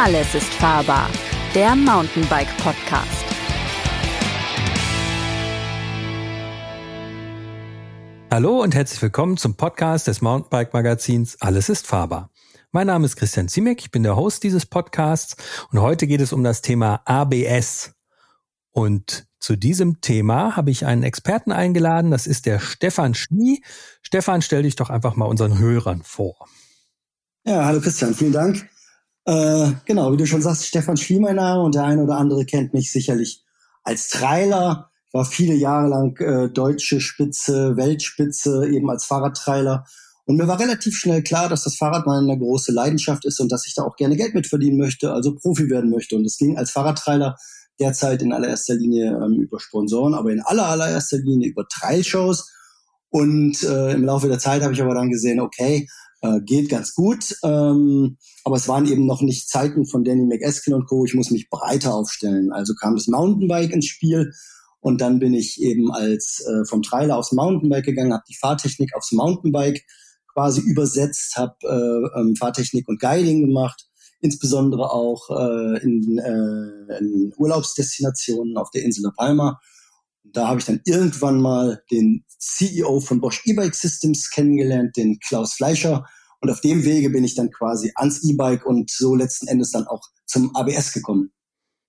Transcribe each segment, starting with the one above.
Alles ist fahrbar. Der Mountainbike Podcast. Hallo und herzlich willkommen zum Podcast des Mountainbike Magazins Alles ist fahrbar. Mein Name ist Christian Ziemek, ich bin der Host dieses Podcasts und heute geht es um das Thema ABS. Und zu diesem Thema habe ich einen Experten eingeladen, das ist der Stefan Schnie. Stefan, stell dich doch einfach mal unseren Hörern vor. Ja, hallo Christian, vielen Dank. Äh, genau, wie du schon sagst, Stefan Schlie mein Name und der eine oder andere kennt mich sicherlich als Trailer. Ich war viele Jahre lang äh, deutsche Spitze, Weltspitze, eben als Fahrradtrailer. Und mir war relativ schnell klar, dass das Fahrrad meine große Leidenschaft ist und dass ich da auch gerne Geld mit verdienen möchte, also Profi werden möchte. Und es ging als Fahrradtrailer derzeit in allererster Linie ähm, über Sponsoren, aber in aller allererster Linie über Trailshows. Und äh, im Laufe der Zeit habe ich aber dann gesehen, okay, äh, geht ganz gut. Ähm, aber es waren eben noch nicht Zeiten von Danny McEskin und Co. Ich muss mich breiter aufstellen. Also kam das Mountainbike ins Spiel und dann bin ich eben als äh, vom Trailer aufs Mountainbike gegangen, habe die Fahrtechnik aufs Mountainbike quasi übersetzt, habe äh, ähm, Fahrtechnik und Guiding gemacht, insbesondere auch äh, in, äh, in Urlaubsdestinationen auf der Insel La Palma. Da habe ich dann irgendwann mal den CEO von Bosch E-Bike Systems kennengelernt, den Klaus Fleischer. Und auf dem Wege bin ich dann quasi ans E-Bike und so letzten Endes dann auch zum ABS gekommen.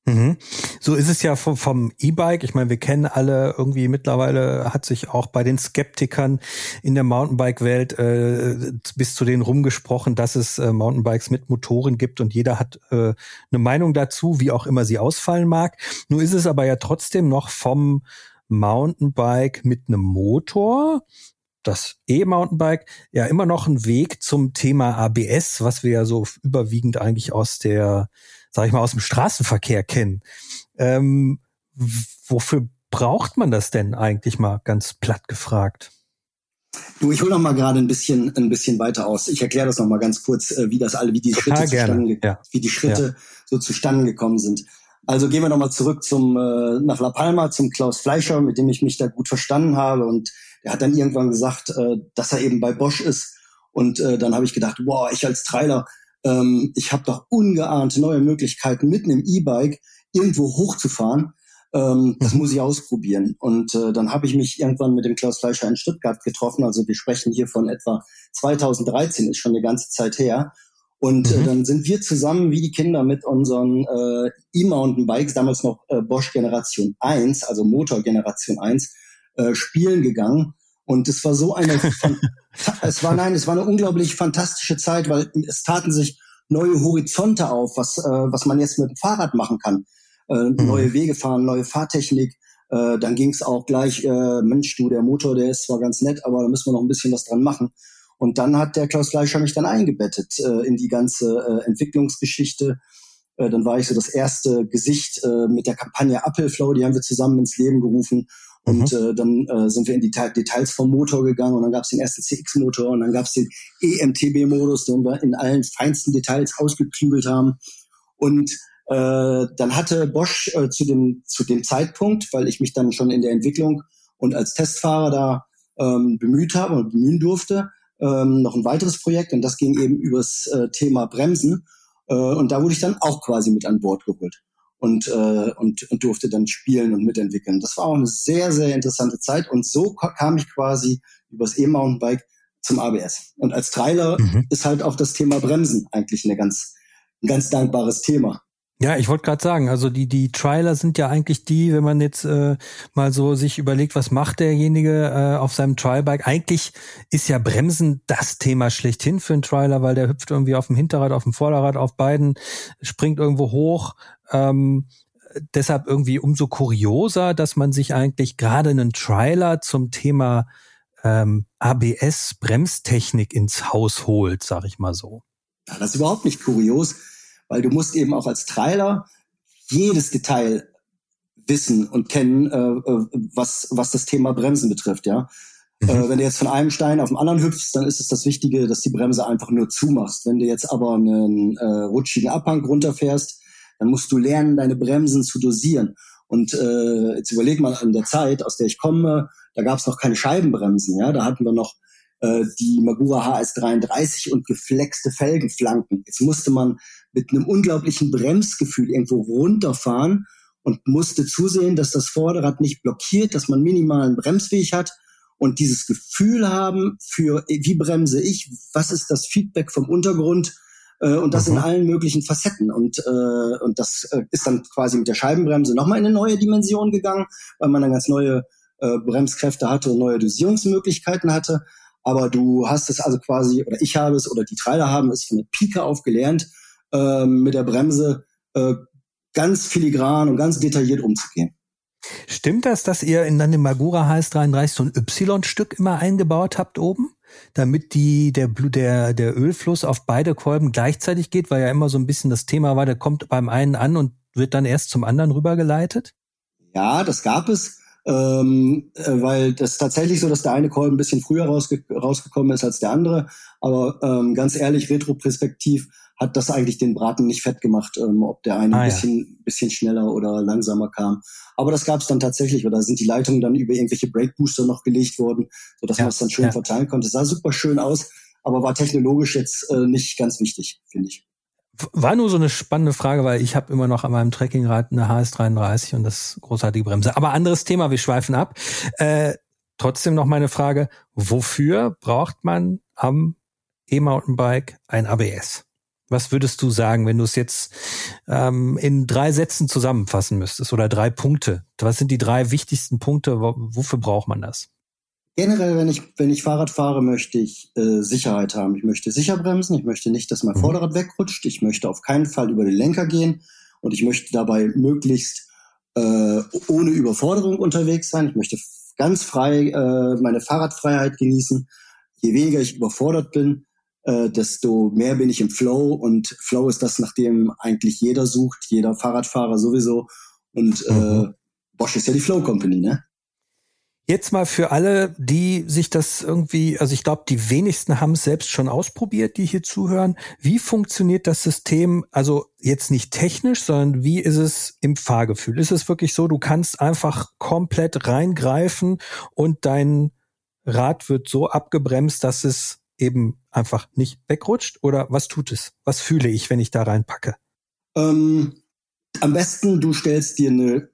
Mhm. So ist es ja vom, vom E-Bike. Ich meine, wir kennen alle irgendwie mittlerweile hat sich auch bei den Skeptikern in der Mountainbike-Welt äh, bis zu denen rumgesprochen, dass es äh, Mountainbikes mit Motoren gibt und jeder hat äh, eine Meinung dazu, wie auch immer sie ausfallen mag. Nun ist es aber ja trotzdem noch vom Mountainbike mit einem Motor das E-Mountainbike ja immer noch ein Weg zum Thema ABS, was wir ja so überwiegend eigentlich aus der sag ich mal, aus dem Straßenverkehr kennen. Ähm, wofür braucht man das denn eigentlich mal ganz platt gefragt? Du, ich hole noch mal gerade ein bisschen ein bisschen weiter aus. Ich erkläre das noch mal ganz kurz, äh, wie das alle, wie die Schritte zustande, ja. wie die Schritte ja. so zustande gekommen sind. Also gehen wir noch mal zurück zum äh, nach La Palma zum Klaus Fleischer, mit dem ich mich da gut verstanden habe und der hat dann irgendwann gesagt, äh, dass er eben bei Bosch ist und äh, dann habe ich gedacht, wow, ich als Trailer, ähm, ich habe doch ungeahnte neue Möglichkeiten, mitten im E-Bike irgendwo hochzufahren. Ähm, das muss ich ausprobieren. Und äh, dann habe ich mich irgendwann mit dem Klaus Fleischer in Stuttgart getroffen. Also wir sprechen hier von etwa 2013, ist schon eine ganze Zeit her. Und äh, mhm. äh, dann sind wir zusammen wie die Kinder mit unseren äh, E-Mountainbikes, damals noch äh, Bosch Generation 1, also Motor Generation 1, äh, spielen gegangen. Und es war so eine, es war nein, es war eine unglaublich fantastische Zeit, weil es taten sich neue Horizonte auf, was, äh, was man jetzt mit dem Fahrrad machen kann. Äh, mhm. Neue Wege fahren, neue Fahrtechnik. Äh, dann ging es auch gleich, äh, Mensch, du, der Motor, der ist zwar ganz nett, aber da müssen wir noch ein bisschen was dran machen. Und dann hat der Klaus Fleischer mich dann eingebettet äh, in die ganze äh, Entwicklungsgeschichte. Äh, dann war ich so das erste Gesicht äh, mit der Kampagne Appleflow, die haben wir zusammen ins Leben gerufen. Und mhm. äh, dann äh, sind wir in die Details vom Motor gegangen und dann gab es den ersten CX-Motor und dann gab es den EMTB-Modus, den wir in allen feinsten Details ausgeklügelt haben. Und äh, dann hatte Bosch äh, zu, dem, zu dem Zeitpunkt, weil ich mich dann schon in der Entwicklung und als Testfahrer da ähm, bemüht habe und bemühen durfte, ähm, noch ein weiteres Projekt und das ging eben übers äh, Thema Bremsen. Äh, und da wurde ich dann auch quasi mit an Bord geholt und, äh, und, und durfte dann spielen und mitentwickeln. Das war auch eine sehr, sehr interessante Zeit und so kam ich quasi übers E-Mountainbike zum ABS. Und als Trailer mhm. ist halt auch das Thema Bremsen eigentlich eine ganz, ein ganz dankbares Thema. Ja, ich wollte gerade sagen, also die die Trailer sind ja eigentlich die, wenn man jetzt äh, mal so sich überlegt, was macht derjenige äh, auf seinem Trialbike? Eigentlich ist ja Bremsen das Thema schlechthin für einen Trailer, weil der hüpft irgendwie auf dem Hinterrad, auf dem Vorderrad, auf beiden, springt irgendwo hoch. Ähm, deshalb irgendwie umso kurioser, dass man sich eigentlich gerade einen Trailer zum Thema ähm, ABS Bremstechnik ins Haus holt, sag ich mal so. Ja, das ist überhaupt nicht kurios weil du musst eben auch als Trailer jedes Detail wissen und kennen, äh, äh, was, was das Thema Bremsen betrifft, ja. Mhm. Äh, wenn du jetzt von einem Stein auf den anderen hüpfst, dann ist es das Wichtige, dass die Bremse einfach nur zumachst. Wenn du jetzt aber einen äh, rutschigen Abhang runterfährst, dann musst du lernen, deine Bremsen zu dosieren. Und äh, jetzt überleg mal an der Zeit, aus der ich komme, da gab es noch keine Scheibenbremsen, ja, da hatten wir noch äh, die Magura HS33 und geflexte Felgenflanken. Jetzt musste man mit einem unglaublichen Bremsgefühl irgendwo runterfahren und musste zusehen, dass das Vorderrad nicht blockiert, dass man minimalen Bremsweg hat und dieses Gefühl haben für, wie bremse ich, was ist das Feedback vom Untergrund äh, und das mhm. in allen möglichen Facetten. Und, äh, und das äh, ist dann quasi mit der Scheibenbremse nochmal in eine neue Dimension gegangen, weil man dann ganz neue äh, Bremskräfte hatte und neue Dosierungsmöglichkeiten hatte. Aber du hast es also quasi, oder ich habe es, oder die Treiber haben es von der Pike auf gelernt, äh, mit der Bremse äh, ganz filigran und ganz detailliert umzugehen. Stimmt das, dass ihr in dann dem Magura HS33 so ein Y-Stück immer eingebaut habt oben? Damit die, der, der, der Ölfluss auf beide Kolben gleichzeitig geht, weil ja immer so ein bisschen das Thema war, der kommt beim einen an und wird dann erst zum anderen rübergeleitet? Ja, das gab es ähm, äh, weil das ist tatsächlich so, dass der eine Kolben ein bisschen früher rausge rausgekommen ist als der andere. Aber ähm, ganz ehrlich, retroperspektiv hat das eigentlich den Braten nicht fett gemacht, ähm, ob der eine ah, ein bisschen, ja. bisschen schneller oder langsamer kam. Aber das gab es dann tatsächlich, oder sind die Leitungen dann über irgendwelche Brake Booster noch gelegt worden, sodass ja, man es dann schön ja. verteilen konnte. Es sah super schön aus, aber war technologisch jetzt äh, nicht ganz wichtig, finde ich. War nur so eine spannende Frage, weil ich habe immer noch an meinem Trekkingrad eine HS33 und das großartige Bremse. Aber anderes Thema, wir schweifen ab. Äh, trotzdem noch meine Frage, wofür braucht man am E-Mountainbike ein ABS? Was würdest du sagen, wenn du es jetzt ähm, in drei Sätzen zusammenfassen müsstest oder drei Punkte? Was sind die drei wichtigsten Punkte? Wofür braucht man das? Generell, wenn ich, wenn ich Fahrrad fahre, möchte ich äh, Sicherheit haben. Ich möchte sicher bremsen. Ich möchte nicht, dass mein mhm. Vorderrad wegrutscht. Ich möchte auf keinen Fall über den Lenker gehen. Und ich möchte dabei möglichst äh, ohne Überforderung unterwegs sein. Ich möchte ganz frei äh, meine Fahrradfreiheit genießen. Je weniger ich überfordert bin, äh, desto mehr bin ich im Flow. Und Flow ist das, nach dem eigentlich jeder sucht, jeder Fahrradfahrer sowieso. Und äh, mhm. Bosch ist ja die Flow Company, ne? Jetzt mal für alle, die sich das irgendwie, also ich glaube, die wenigsten haben es selbst schon ausprobiert, die hier zuhören. Wie funktioniert das System, also jetzt nicht technisch, sondern wie ist es im Fahrgefühl? Ist es wirklich so, du kannst einfach komplett reingreifen und dein Rad wird so abgebremst, dass es eben einfach nicht wegrutscht? Oder was tut es? Was fühle ich, wenn ich da reinpacke? Ähm, am besten, du stellst dir eine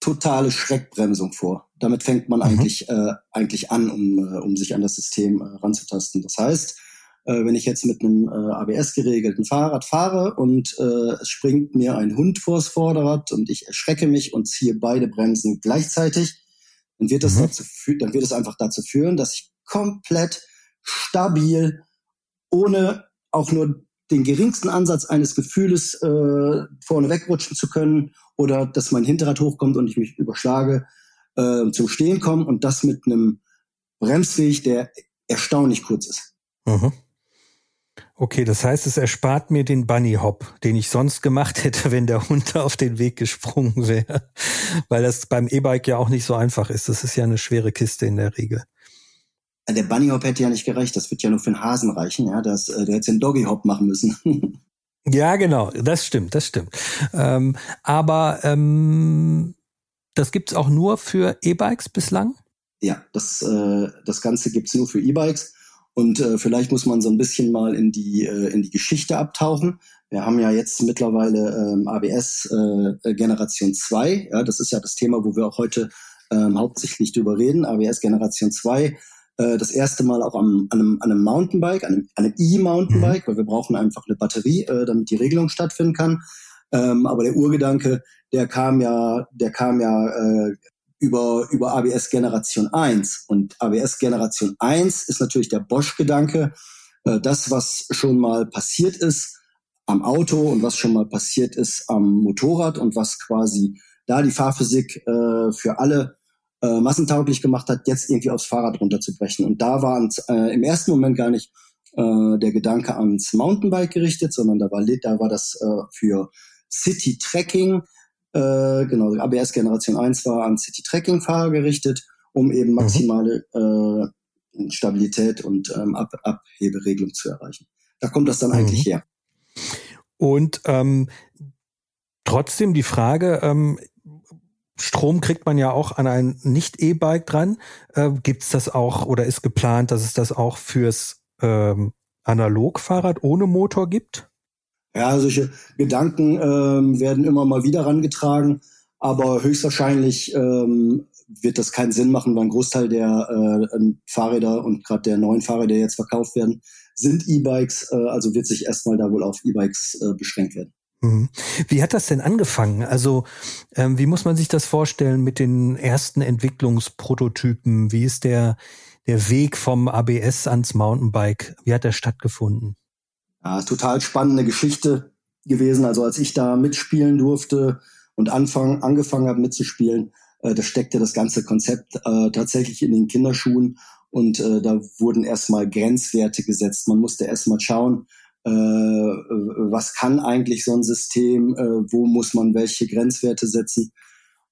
totale Schreckbremsung vor. Damit fängt man mhm. eigentlich, äh, eigentlich an, um, äh, um sich an das System äh, ranzutasten. Das heißt, äh, wenn ich jetzt mit einem äh, ABS geregelten Fahrrad fahre und äh, es springt mir ein Hund vors Vorderrad und ich erschrecke mich und ziehe beide Bremsen gleichzeitig, dann wird das mhm. dazu dann wird es einfach dazu führen, dass ich komplett stabil, ohne auch nur den geringsten Ansatz eines Gefühles äh, vorne wegrutschen zu können oder dass mein Hinterrad hochkommt und ich mich überschlage, äh, zum Stehen komme und das mit einem Bremsweg, der erstaunlich kurz ist. Mhm. Okay, das heißt, es erspart mir den Bunny Hop, den ich sonst gemacht hätte, wenn der Hund auf den Weg gesprungen wäre. Weil das beim E-Bike ja auch nicht so einfach ist. Das ist ja eine schwere Kiste in der Regel. Der Bunny Hop hätte ja nicht gereicht. Das wird ja nur für einen Hasen reichen. Ja, das, äh, der hätte den Doggy Hop machen müssen. ja, genau. Das stimmt, das stimmt. Ähm, aber ähm, das gibt's auch nur für E-Bikes bislang? Ja, das, äh, das Ganze gibt's nur für E-Bikes. Und äh, vielleicht muss man so ein bisschen mal in die, äh, in die Geschichte abtauchen. Wir haben ja jetzt mittlerweile ähm, ABS äh, Generation 2. Ja, das ist ja das Thema, wo wir auch heute ähm, hauptsächlich drüber reden. ABS Generation 2 äh, das erste Mal auch am, an, einem, an einem Mountainbike, an einem, einem E-Mountainbike, mhm. weil wir brauchen einfach eine Batterie, äh, damit die Regelung stattfinden kann. Ähm, aber der Urgedanke, der kam ja, der kam ja äh, über, über ABS Generation 1. Und ABS Generation 1 ist natürlich der Bosch-Gedanke, äh, das, was schon mal passiert ist am Auto und was schon mal passiert ist am Motorrad und was quasi da die Fahrphysik äh, für alle äh, massentauglich gemacht hat, jetzt irgendwie aufs Fahrrad runterzubrechen. Und da war äh, im ersten Moment gar nicht äh, der Gedanke ans Mountainbike gerichtet, sondern da war, da war das äh, für City Tracking, äh, genau, ABS Generation 1 war an City Tracking Fahrer gerichtet, um eben mhm. maximale äh, Stabilität und ähm, Ab Abheberegelung zu erreichen. Da kommt das dann mhm. eigentlich her. Und ähm, trotzdem die Frage, ähm, Strom kriegt man ja auch an ein Nicht-E-Bike dran. Äh, Gibt es das auch oder ist geplant, dass es das auch fürs ähm, Analogfahrrad ohne Motor gibt? Ja, solche Gedanken ähm, werden immer mal wieder rangetragen, aber höchstwahrscheinlich ähm, wird das keinen Sinn machen, weil ein Großteil der äh, Fahrräder und gerade der neuen Fahrräder, die jetzt verkauft werden, sind E-Bikes, äh, also wird sich erstmal da wohl auf E-Bikes äh, beschränkt werden. Mhm. Wie hat das denn angefangen? Also ähm, wie muss man sich das vorstellen mit den ersten Entwicklungsprototypen? Wie ist der, der Weg vom ABS ans Mountainbike? Wie hat der stattgefunden? Ja, total spannende Geschichte gewesen. Also als ich da mitspielen durfte und anfang, angefangen habe mitzuspielen, äh, da steckte das ganze Konzept äh, tatsächlich in den Kinderschuhen und äh, da wurden erstmal Grenzwerte gesetzt. Man musste erstmal schauen, was kann eigentlich so ein System, äh, wo muss man welche Grenzwerte setzen.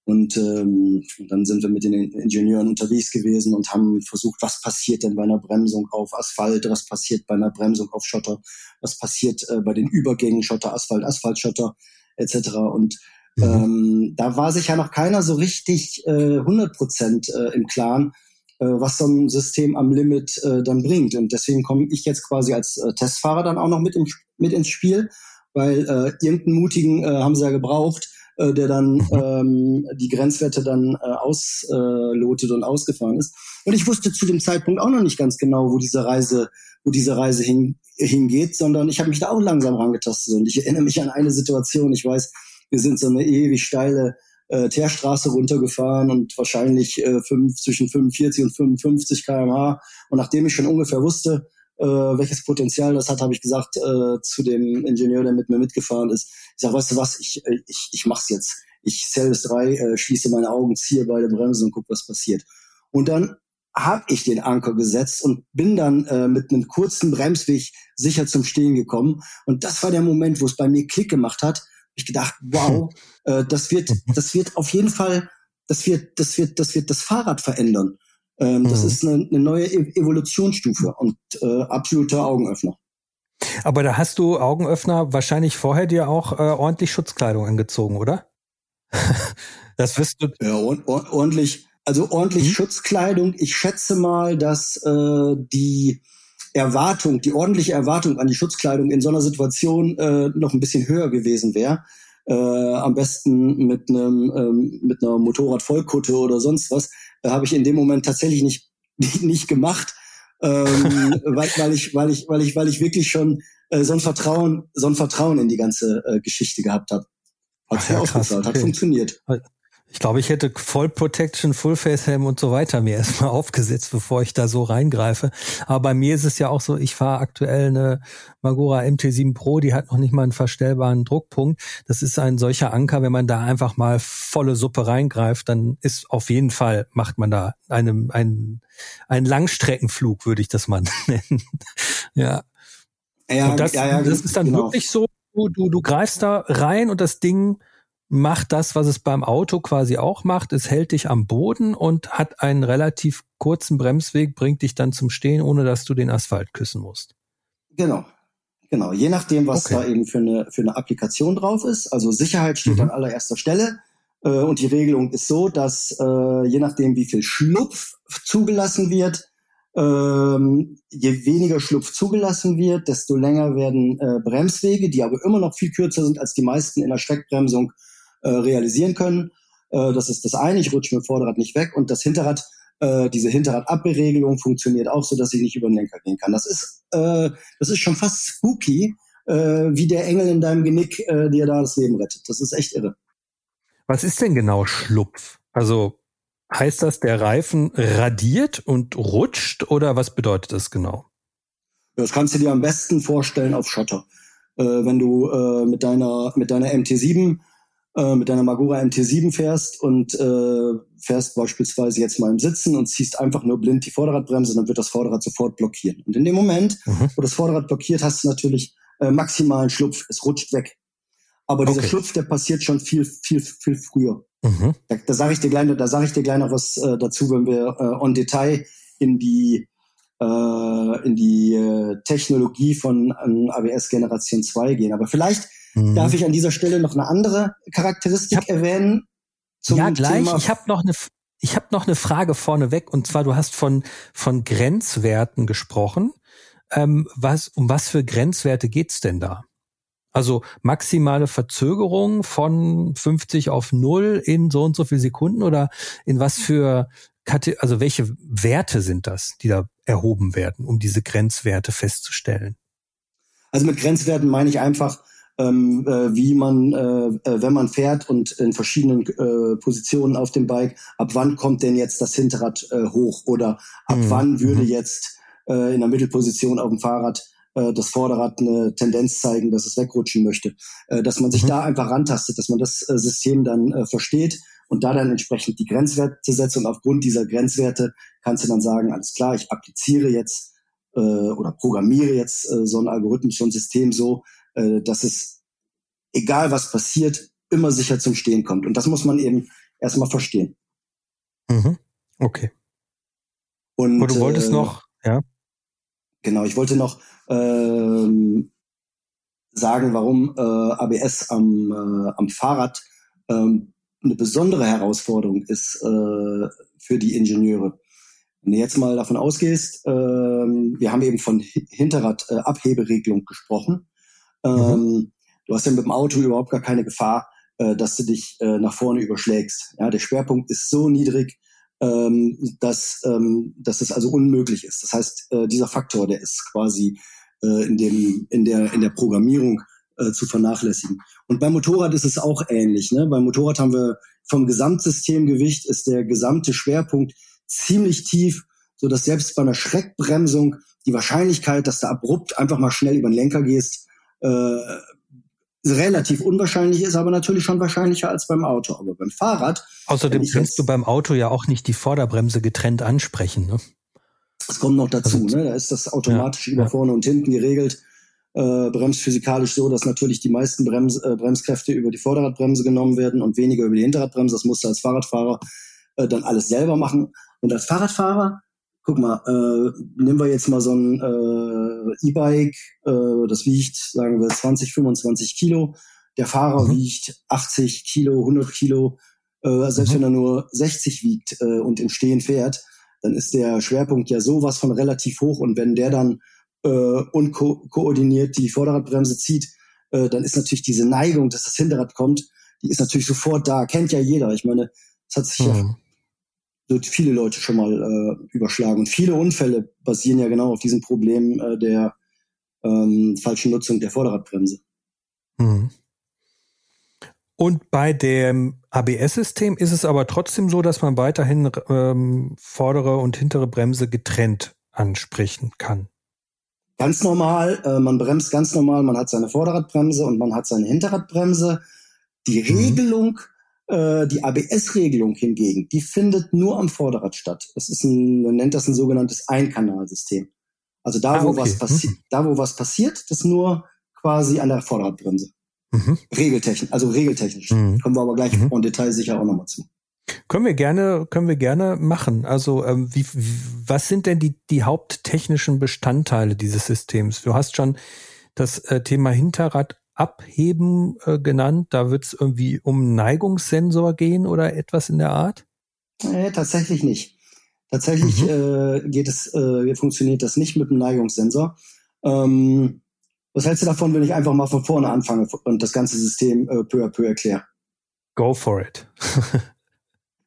Und ähm, dann sind wir mit den Ingenieuren unterwegs gewesen und haben versucht, was passiert denn bei einer Bremsung auf Asphalt, was passiert bei einer Bremsung auf Schotter, was passiert äh, bei den Übergängen Schotter, Asphalt, Asphaltschotter etc. Und mhm. ähm, da war sich ja noch keiner so richtig äh, 100 Prozent äh, im Klaren, äh, was so ein System am Limit äh, dann bringt. Und deswegen komme ich jetzt quasi als äh, Testfahrer dann auch noch mit, im, mit ins Spiel, weil äh, irgendeinen Mutigen äh, haben sie ja gebraucht, äh, der dann mhm. ähm, die Grenzwerte dann äh, auslotet äh, und ausgefahren ist. Und ich wusste zu dem Zeitpunkt auch noch nicht ganz genau, wo diese Reise, wo diese Reise hin, hingeht, sondern ich habe mich da auch langsam rangetastet. Und ich erinnere mich an eine Situation, ich weiß, wir sind so eine ewig steile äh, Teerstraße runtergefahren und wahrscheinlich äh, fünf, zwischen 45 und 55 kmh. Und nachdem ich schon ungefähr wusste, äh, welches Potenzial das hat, habe ich gesagt äh, zu dem Ingenieur, der mit mir mitgefahren ist, ich sage, weißt du was, ich, äh, ich, ich mach's jetzt. Ich Service 3, äh, schließe meine Augen, ziehe beide Bremsen und guck, was passiert. Und dann habe ich den Anker gesetzt und bin dann äh, mit einem kurzen Bremsweg sicher zum Stehen gekommen. Und das war der Moment, wo es bei mir Klick gemacht hat. Ich gedacht, wow, äh, das wird, das wird auf jeden Fall, das wird, das wird, das wird das Fahrrad verändern. Ähm, mhm. Das ist eine, eine neue e-, Evolutionsstufe und äh, absoluter Augenöffner. Aber da hast du Augenöffner wahrscheinlich vorher dir auch äh, ordentlich Schutzkleidung angezogen, oder? das wirst du. Ja, ordentlich, also ordentlich hm? Schutzkleidung. Ich schätze mal, dass äh, die Erwartung, die ordentliche Erwartung an die Schutzkleidung in so einer Situation äh, noch ein bisschen höher gewesen wäre. Äh, am besten mit einem ähm, mit einer Motorradvollkutte oder sonst was. Da habe ich in dem Moment tatsächlich nicht nicht gemacht ähm, weil, weil ich, weil ich, weil ich, weil ich wirklich schon äh, so ein Vertrauen, so ein Vertrauen in die ganze äh, Geschichte gehabt habe. Hat ja, okay. hat funktioniert. Ich glaube, ich hätte Voll Protection, Full Face Helm und so weiter mir erstmal aufgesetzt, bevor ich da so reingreife. Aber bei mir ist es ja auch so, ich fahre aktuell eine Magura MT7 Pro, die hat noch nicht mal einen verstellbaren Druckpunkt. Das ist ein solcher Anker, wenn man da einfach mal volle Suppe reingreift, dann ist auf jeden Fall, macht man da einen, einen, einen Langstreckenflug, würde ich das mal nennen. ja. Ja, und das, ja, ja, das ist dann genau. wirklich so, du, du, du greifst da rein und das Ding macht das, was es beim Auto quasi auch macht. Es hält dich am Boden und hat einen relativ kurzen Bremsweg, bringt dich dann zum Stehen, ohne dass du den Asphalt küssen musst. Genau. Genau. Je nachdem, was okay. da eben für eine, für eine Applikation drauf ist. Also Sicherheit steht mhm. an allererster Stelle. Äh, und die Regelung ist so, dass äh, je nachdem, wie viel Schlupf zugelassen wird, ähm, je weniger Schlupf zugelassen wird, desto länger werden äh, Bremswege, die aber immer noch viel kürzer sind als die meisten in der Steckbremsung, äh, realisieren können. Äh, das ist das eine, ich rutsche mit dem Vorderrad nicht weg und das Hinterrad, äh, diese Hinterradabberegelung funktioniert auch so, dass ich nicht über den Lenker gehen kann. Das ist, äh, das ist schon fast spooky, äh, wie der Engel in deinem Genick äh, dir da das Leben rettet. Das ist echt irre. Was ist denn genau Schlupf? Also heißt das, der Reifen radiert und rutscht oder was bedeutet das genau? Das kannst du dir am besten vorstellen auf Schotter. Äh, wenn du äh, mit deiner mit deiner MT7 äh, mit deiner Magura MT7 fährst und äh, fährst beispielsweise jetzt mal im Sitzen und ziehst einfach nur blind die Vorderradbremse, dann wird das Vorderrad sofort blockieren. Und in dem Moment, mhm. wo das Vorderrad blockiert, hast du natürlich äh, maximalen Schlupf. Es rutscht weg. Aber dieser okay. Schlupf, der passiert schon viel, viel, viel früher. Mhm. Da, da sage ich dir gleich, da sage ich dir gleich noch was äh, dazu, wenn wir äh, on Detail in die äh, in die äh, Technologie von äh, ABS Generation 2 gehen. Aber vielleicht Mhm. Darf ich an dieser Stelle noch eine andere Charakteristik ja. erwähnen? zum Ja, gleich. Thema? Ich habe noch eine ich habe noch eine Frage vorneweg und zwar du hast von von Grenzwerten gesprochen. Ähm, was um was für Grenzwerte geht's denn da? Also maximale Verzögerung von 50 auf 0 in so und so viel Sekunden oder in was für also welche Werte sind das, die da erhoben werden, um diese Grenzwerte festzustellen? Also mit Grenzwerten meine ich einfach, ähm, äh, wie man, äh, äh, wenn man fährt und in verschiedenen äh, Positionen auf dem Bike, ab wann kommt denn jetzt das Hinterrad äh, hoch oder ab mhm. wann würde mhm. jetzt äh, in der Mittelposition auf dem Fahrrad das Vorderrad eine Tendenz zeigen, dass es wegrutschen möchte. Dass man sich mhm. da einfach rantastet, dass man das System dann versteht und da dann entsprechend die Grenzwerte setzt und aufgrund dieser Grenzwerte kannst du dann sagen, alles klar, ich appliziere jetzt äh, oder programmiere jetzt äh, so ein Algorithmus, so ein System so, äh, dass es, egal was passiert, immer sicher zum Stehen kommt. Und das muss man eben erstmal verstehen. Mhm. Okay. Und, Und du wolltest äh, noch, ja? Genau, ich wollte noch ähm, sagen, warum äh, ABS am, äh, am Fahrrad ähm, eine besondere Herausforderung ist äh, für die Ingenieure. Wenn du jetzt mal davon ausgehst, ähm, wir haben eben von Hinterrad-Abheberegelung äh, gesprochen. Mhm. Ähm, du hast ja mit dem Auto überhaupt gar keine Gefahr, äh, dass du dich äh, nach vorne überschlägst. Ja, der Schwerpunkt ist so niedrig, ähm, dass, ähm, dass es also unmöglich ist. Das heißt, äh, dieser Faktor, der ist quasi äh, in, dem, in, der, in der Programmierung äh, zu vernachlässigen. Und beim Motorrad ist es auch ähnlich. Ne? Beim Motorrad haben wir vom Gesamtsystemgewicht ist der gesamte Schwerpunkt ziemlich tief, so dass selbst bei einer Schreckbremsung die Wahrscheinlichkeit, dass du abrupt einfach mal schnell über den Lenker gehst, äh, relativ unwahrscheinlich ist, aber natürlich schon wahrscheinlicher als beim Auto. Aber beim Fahrrad. Außerdem kannst du beim Auto ja auch nicht die Vorderbremse getrennt ansprechen. Ne? Das kommt noch dazu. Also, ne? Da ist das automatisch ja, über ja. vorne und hinten geregelt. Äh, bremst physikalisch so, dass natürlich die meisten Brems, äh, Bremskräfte über die Vorderradbremse genommen werden und weniger über die Hinterradbremse. Das musst du als Fahrradfahrer äh, dann alles selber machen. Und als Fahrradfahrer guck mal, äh, nehmen wir jetzt mal so ein äh, E-Bike, äh, das wiegt, sagen wir, 20, 25 Kilo. Der Fahrer mhm. wiegt 80 Kilo, 100 Kilo. Äh, selbst mhm. wenn er nur 60 wiegt äh, und im Stehen fährt, dann ist der Schwerpunkt ja sowas von relativ hoch. Und wenn der dann äh, unkoordiniert die Vorderradbremse zieht, äh, dann ist natürlich diese Neigung, dass das Hinterrad kommt, die ist natürlich sofort da. Kennt ja jeder. Ich meine, es hat sich mhm. ja wird viele Leute schon mal äh, überschlagen. Und viele Unfälle basieren ja genau auf diesem Problem äh, der ähm, falschen Nutzung der Vorderradbremse. Mhm. Und bei dem ABS-System ist es aber trotzdem so, dass man weiterhin ähm, vordere und hintere Bremse getrennt ansprechen kann. Ganz normal, äh, man bremst ganz normal, man hat seine Vorderradbremse und man hat seine Hinterradbremse. Die mhm. Regelung äh, die ABS-Regelung hingegen, die findet nur am Vorderrad statt. Das ist ein, man nennt das ein sogenanntes Einkanalsystem. Also da, ah, wo okay. was passiert, mhm. da, wo was passiert, das nur quasi an der Vorderradbremse. Mhm. Regeltechnisch, also regeltechnisch. Mhm. Kommen wir aber gleich mhm. im Detail sicher auch nochmal zu. Können wir gerne, können wir gerne machen. Also ähm, wie, was sind denn die, die haupttechnischen Bestandteile dieses Systems? Du hast schon das äh, Thema Hinterrad Abheben äh, genannt. Da wird es irgendwie um Neigungssensor gehen oder etwas in der Art? Äh, tatsächlich nicht. Tatsächlich mhm. äh, geht es, äh, funktioniert das nicht mit dem Neigungssensor. Ähm, was hältst du davon, wenn ich einfach mal von vorne anfange und das ganze System äh, peu à peu erkläre? Go for it.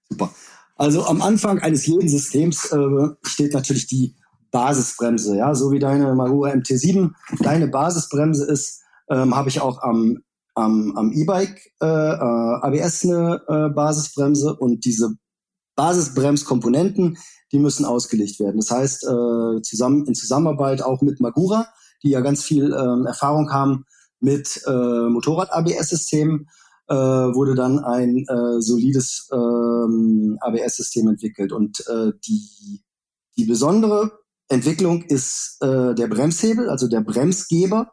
Super. Also am Anfang eines jeden Systems äh, steht natürlich die Basisbremse, ja, so wie deine Magura MT7. Deine Basisbremse ist ähm, habe ich auch am, am, am E-Bike äh, äh, ABS eine äh, Basisbremse und diese Basisbremskomponenten, die müssen ausgelegt werden. Das heißt, äh, zusammen in Zusammenarbeit auch mit Magura, die ja ganz viel ähm, Erfahrung haben mit äh, Motorrad-ABS-Systemen, äh, wurde dann ein äh, solides ähm, ABS-System entwickelt. Und äh, die, die besondere Entwicklung ist äh, der Bremshebel, also der Bremsgeber,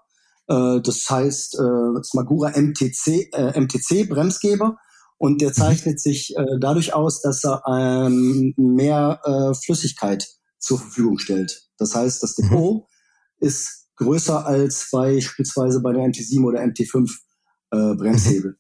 äh, das heißt, äh, Smagura MTC, äh, MTC Bremsgeber. Und der mhm. zeichnet sich äh, dadurch aus, dass er ähm, mehr äh, Flüssigkeit zur Verfügung stellt. Das heißt, das Depot mhm. ist größer als beispielsweise bei der MT7 oder MT5 äh, Bremshebel.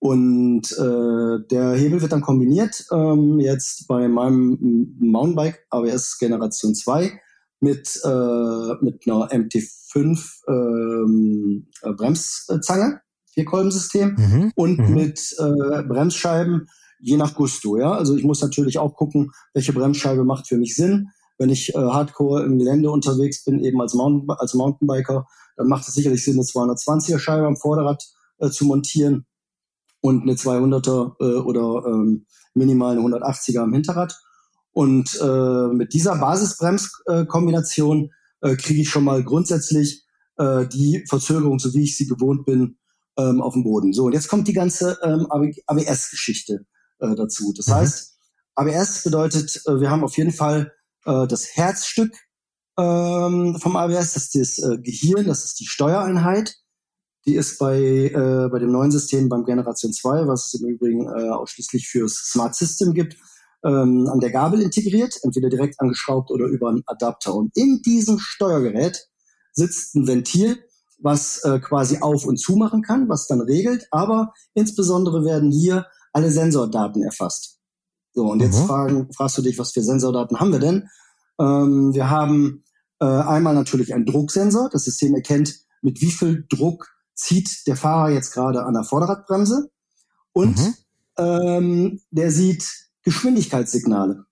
Mhm. Und äh, der Hebel wird dann kombiniert, ähm, jetzt bei meinem Mountainbike ABS Generation 2 mit, äh, mit einer MT5 ähm, äh, Bremszange, Vierkolbensystem mhm. und mhm. mit äh, Bremsscheiben je nach Gusto. Ja? Also ich muss natürlich auch gucken, welche Bremsscheibe macht für mich Sinn. Wenn ich äh, Hardcore im Gelände unterwegs bin, eben als, Mountain, als Mountainbiker, dann macht es sicherlich Sinn, eine 220er Scheibe am Vorderrad äh, zu montieren und eine 200er äh, oder ähm, minimal eine 180er am Hinterrad. Und äh, mit dieser Basisbremskombination äh, kriege ich schon mal grundsätzlich äh, die Verzögerung, so wie ich sie gewohnt bin, ähm, auf dem Boden. So, und jetzt kommt die ganze ähm, ABS-Geschichte äh, dazu. Das mhm. heißt, ABS bedeutet, äh, wir haben auf jeden Fall äh, das Herzstück ähm, vom ABS, das ist das äh, Gehirn, das ist die Steuereinheit. Die ist bei, äh, bei dem neuen System beim Generation 2, was es im Übrigen äh, ausschließlich fürs Smart System gibt, ähm, an der Gabel integriert, entweder direkt angeschraubt oder über einen Adapter. Und in diesem Steuergerät sitzt ein Ventil, was äh, quasi auf und zu machen kann, was dann regelt. Aber insbesondere werden hier alle Sensordaten erfasst. So, und jetzt mhm. fragen, fragst du dich, was für Sensordaten haben wir denn? Ähm, wir haben äh, einmal natürlich einen Drucksensor. Das System erkennt, mit wie viel Druck zieht der Fahrer jetzt gerade an der Vorderradbremse. Und mhm. ähm, der sieht Geschwindigkeitssignale.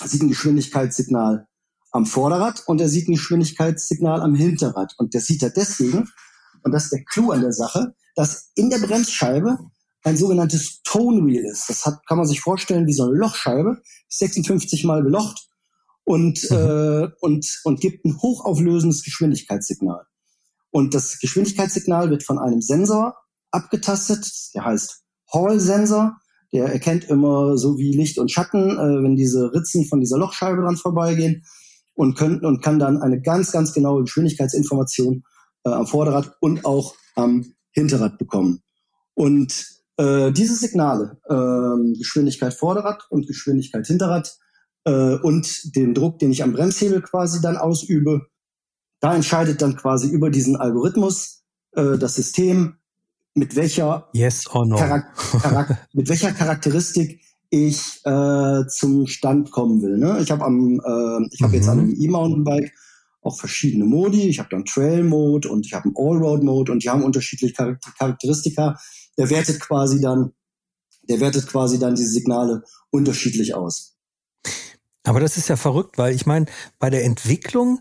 Er sieht ein Geschwindigkeitssignal am Vorderrad und er sieht ein Geschwindigkeitssignal am Hinterrad. Und das sieht er deswegen, und das ist der Clou an der Sache, dass in der Bremsscheibe ein sogenanntes Tone Wheel ist. Das hat, kann man sich vorstellen wie so eine Lochscheibe, 56 mal belocht und, mhm. äh, und, und gibt ein hochauflösendes Geschwindigkeitssignal. Und das Geschwindigkeitssignal wird von einem Sensor abgetastet, der heißt Hall-Sensor. Der erkennt immer so wie Licht und Schatten, äh, wenn diese Ritzen von dieser Lochscheibe dran vorbeigehen und, können, und kann dann eine ganz, ganz genaue Geschwindigkeitsinformation äh, am Vorderrad und auch am Hinterrad bekommen. Und äh, diese Signale, äh, Geschwindigkeit Vorderrad und Geschwindigkeit Hinterrad äh, und den Druck, den ich am Bremshebel quasi dann ausübe, da entscheidet dann quasi über diesen Algorithmus äh, das System, mit welcher, yes or no. Mit welcher Charakteristik ich äh, zum Stand kommen will. Ne? Ich habe am, äh, ich habe mhm. jetzt an einem E-Mountainbike auch verschiedene Modi. Ich habe dann Trail Mode und ich habe einen Allroad Mode und die haben unterschiedliche Charakteristika. Der wertet quasi dann, der wertet quasi dann diese Signale unterschiedlich aus. Aber das ist ja verrückt, weil ich meine, bei der Entwicklung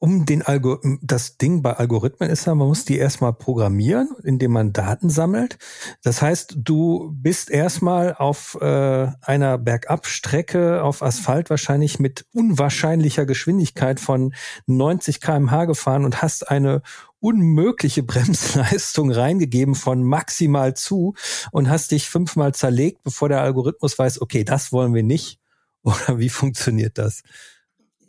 um den Algo das Ding bei Algorithmen ist ja, man muss die erstmal programmieren, indem man Daten sammelt. Das heißt, du bist erstmal auf äh, einer Bergabstrecke auf Asphalt wahrscheinlich mit unwahrscheinlicher Geschwindigkeit von 90 kmh gefahren und hast eine unmögliche Bremsleistung reingegeben von maximal zu und hast dich fünfmal zerlegt, bevor der Algorithmus weiß, okay, das wollen wir nicht. Oder wie funktioniert das?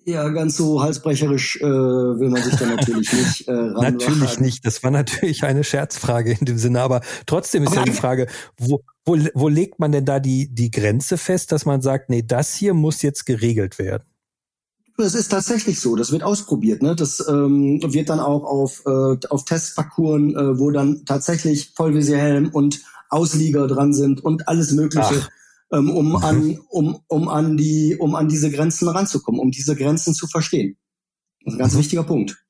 Ja, ganz so halsbrecherisch äh, will man sich da natürlich nicht äh, ran Natürlich nicht. Das war natürlich eine Scherzfrage in dem Sinne, aber trotzdem ist aber ja die Frage, wo, wo, wo legt man denn da die, die Grenze fest, dass man sagt, nee, das hier muss jetzt geregelt werden? Das ist tatsächlich so. Das wird ausprobiert. Ne? Das ähm, wird dann auch auf, äh, auf Testparcours, äh, wo dann tatsächlich Vollvisierhelm und Auslieger dran sind und alles Mögliche. Ach ähm, um mhm. an, um, um an die, um an diese Grenzen ranzukommen, um diese Grenzen zu verstehen. Das ist ein ganz mhm. wichtiger Punkt.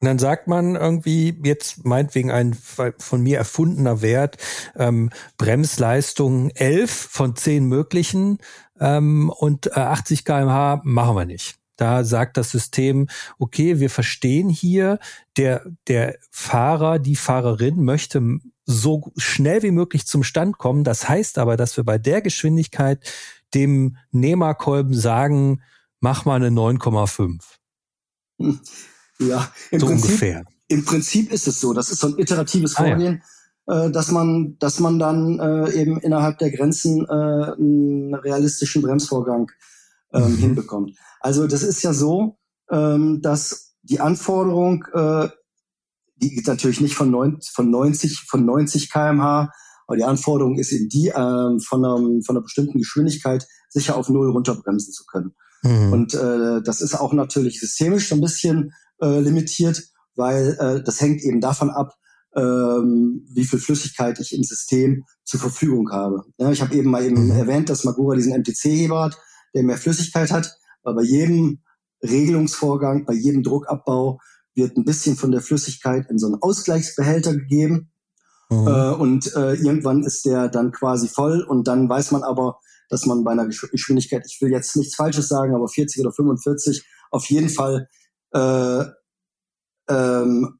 Und dann sagt man irgendwie jetzt meinetwegen ein von mir erfundener Wert, ähm, Bremsleistung 11 von 10 möglichen ähm, und äh, 80 kmh machen wir nicht. Da sagt das System, okay, wir verstehen hier, der, der Fahrer, die Fahrerin möchte so schnell wie möglich zum Stand kommen. Das heißt aber, dass wir bei der Geschwindigkeit dem Nehmerkolben sagen, mach mal eine 9,5. Ja, im so Prinzip, ungefähr. Im Prinzip ist es so. Das ist so ein iteratives Vorgehen, ah, ja. äh, dass man, dass man dann äh, eben innerhalb der Grenzen äh, einen realistischen Bremsvorgang ähm, mhm. hinbekommt. Also das ist ja so, ähm, dass die Anforderung äh, die geht natürlich nicht von 90, von 90, von 90 kmh, aber die Anforderung ist eben die, ähm, von, einem, von einer bestimmten Geschwindigkeit sicher auf Null runterbremsen zu können. Mhm. Und äh, das ist auch natürlich systemisch so ein bisschen äh, limitiert, weil äh, das hängt eben davon ab, ähm, wie viel Flüssigkeit ich im System zur Verfügung habe. Ja, ich habe eben mal eben mhm. erwähnt, dass Magura diesen MTC-Heber hat, der mehr Flüssigkeit hat, aber bei jedem Regelungsvorgang, bei jedem Druckabbau wird ein bisschen von der Flüssigkeit in so einen Ausgleichsbehälter gegeben. Mhm. Äh, und äh, irgendwann ist der dann quasi voll und dann weiß man aber, dass man bei einer Geschwindigkeit, ich will jetzt nichts Falsches sagen, aber 40 oder 45 auf jeden Fall äh, ähm,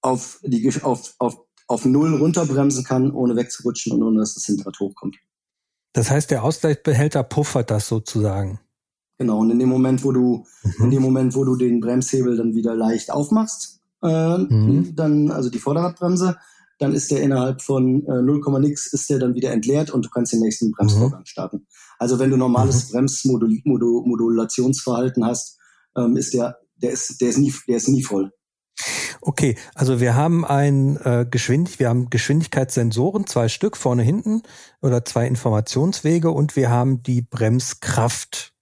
auf, die, auf, auf, auf Null runterbremsen kann, ohne wegzurutschen und ohne dass das Hinterrad hochkommt. Das heißt, der Ausgleichsbehälter puffert das sozusagen. Genau, und in dem Moment, wo du, mhm. in dem Moment, wo du den Bremshebel dann wieder leicht aufmachst, äh, mhm. dann, also die Vorderradbremse, dann ist der innerhalb von äh, 0, nix ist der dann wieder entleert und du kannst den nächsten Bremsvorgang mhm. starten. Also wenn du normales mhm. Bremsmodulationsverhalten hast, ähm, ist der, der ist, der ist nie, der ist nie voll. Okay, also wir haben ein äh, Geschwind, wir haben Geschwindigkeitssensoren, zwei Stück vorne hinten oder zwei Informationswege und wir haben die Bremskraft,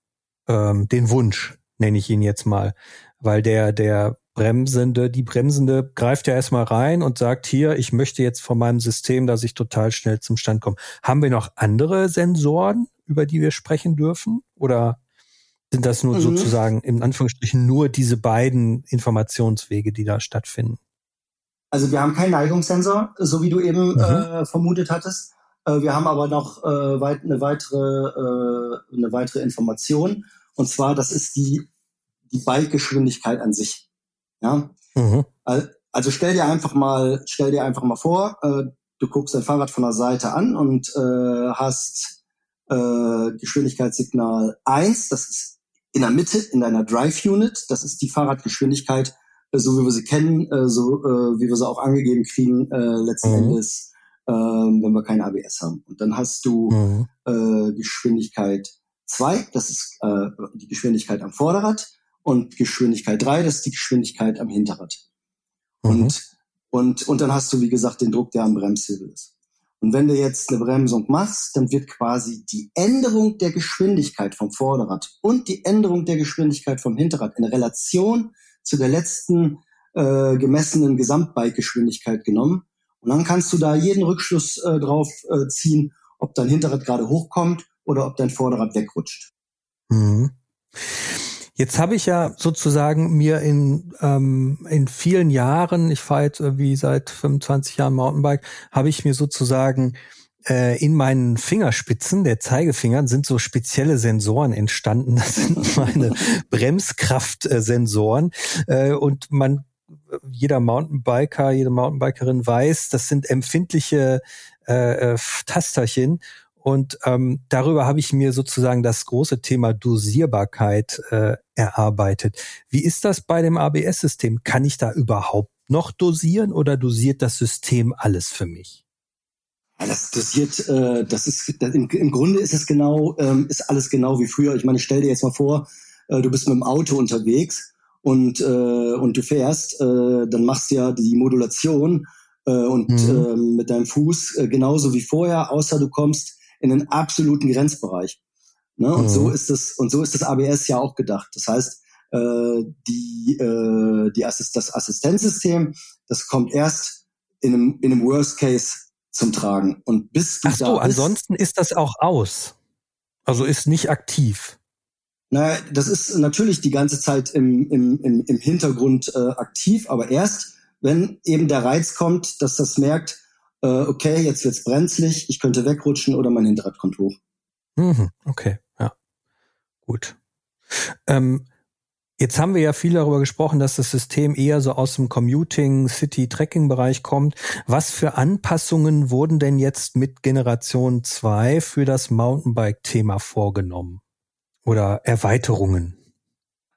ähm, den Wunsch nenne ich ihn jetzt mal, weil der der Bremsende, die Bremsende greift ja erstmal rein und sagt hier, ich möchte jetzt von meinem System, dass ich total schnell zum Stand komme. Haben wir noch andere Sensoren, über die wir sprechen dürfen? Oder sind das nur mhm. sozusagen in Anführungsstrichen nur diese beiden Informationswege, die da stattfinden? Also wir haben keinen Neigungssensor, so wie du eben mhm. äh, vermutet hattest. Äh, wir haben aber noch äh, weit, eine weitere äh, eine weitere Information und zwar das ist die die Bikegeschwindigkeit an sich. Ja. Mhm. Also stell dir einfach mal stell dir einfach mal vor, äh, du guckst dein Fahrrad von der Seite an und äh, hast äh, Geschwindigkeitssignal 1, das ist in der Mitte in deiner Drive Unit. Das ist die Fahrradgeschwindigkeit, äh, so wie wir sie kennen, so wie wir sie auch angegeben kriegen, letzten mhm. Endes, äh, wenn wir kein ABS haben. Und dann hast du mhm. äh, Geschwindigkeit 2, das ist äh, die Geschwindigkeit am Vorderrad, und Geschwindigkeit 3, das ist die Geschwindigkeit am Hinterrad. Mhm. Und, und, und dann hast du, wie gesagt, den Druck, der am Bremshebel ist. Und wenn du jetzt eine Bremsung machst, dann wird quasi die Änderung der Geschwindigkeit vom Vorderrad und die Änderung der Geschwindigkeit vom Hinterrad in Relation zu der letzten äh, gemessenen Gesamtbike-Geschwindigkeit genommen. Und dann kannst du da jeden Rückschluss äh, drauf äh, ziehen, ob dein Hinterrad gerade hochkommt oder ob dein Vorderrad wegrutscht. Mhm. Jetzt habe ich ja sozusagen mir in, ähm, in vielen Jahren, ich fahre jetzt irgendwie seit 25 Jahren Mountainbike, habe ich mir sozusagen äh, in meinen Fingerspitzen, der Zeigefingern, sind so spezielle Sensoren entstanden. Das sind meine Bremskraftsensoren. Äh, und man, jeder Mountainbiker, jede Mountainbikerin weiß, das sind empfindliche äh, äh Tasterchen und ähm, darüber habe ich mir sozusagen das große Thema Dosierbarkeit äh, erarbeitet. Wie ist das bei dem ABS-System? Kann ich da überhaupt noch dosieren oder dosiert das System alles für mich? Das dosiert, äh, das ist das, im, im Grunde ist es genau, ähm, ist alles genau wie früher. Ich meine, stell dir jetzt mal vor, äh, du bist mit dem Auto unterwegs und äh, und du fährst, äh, dann machst du ja die Modulation äh, und mhm. äh, mit deinem Fuß äh, genauso wie vorher, außer du kommst in den absoluten Grenzbereich. Ne? Und mhm. so ist es, und so ist das ABS ja auch gedacht. Das heißt, äh, die, äh, die Assist das Assistenzsystem, das kommt erst in einem, in einem Worst Case zum Tragen. Und bis du Ach so, da bist, ansonsten ist das auch aus. Also ist nicht aktiv. Na, das ist natürlich die ganze Zeit im, im, im, im Hintergrund äh, aktiv, aber erst, wenn eben der Reiz kommt, dass das merkt, äh, okay, jetzt wird's brenzlig, ich könnte wegrutschen oder mein Hinterrad kommt hoch. Mhm, okay, ja. Gut. Ähm, jetzt haben wir ja viel darüber gesprochen, dass das System eher so aus dem Commuting, City-Tracking-Bereich kommt. Was für Anpassungen wurden denn jetzt mit Generation 2 für das Mountainbike-Thema vorgenommen? Oder Erweiterungen?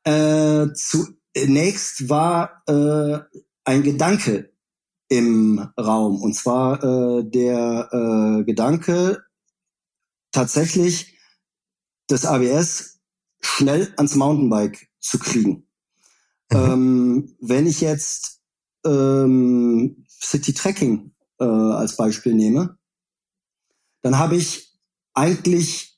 Äh, zunächst war äh, ein Gedanke im Raum. Und zwar äh, der äh, Gedanke, tatsächlich das ABS schnell ans Mountainbike zu kriegen. Mhm. Ähm, wenn ich jetzt ähm, City Tracking äh, als Beispiel nehme, dann habe ich eigentlich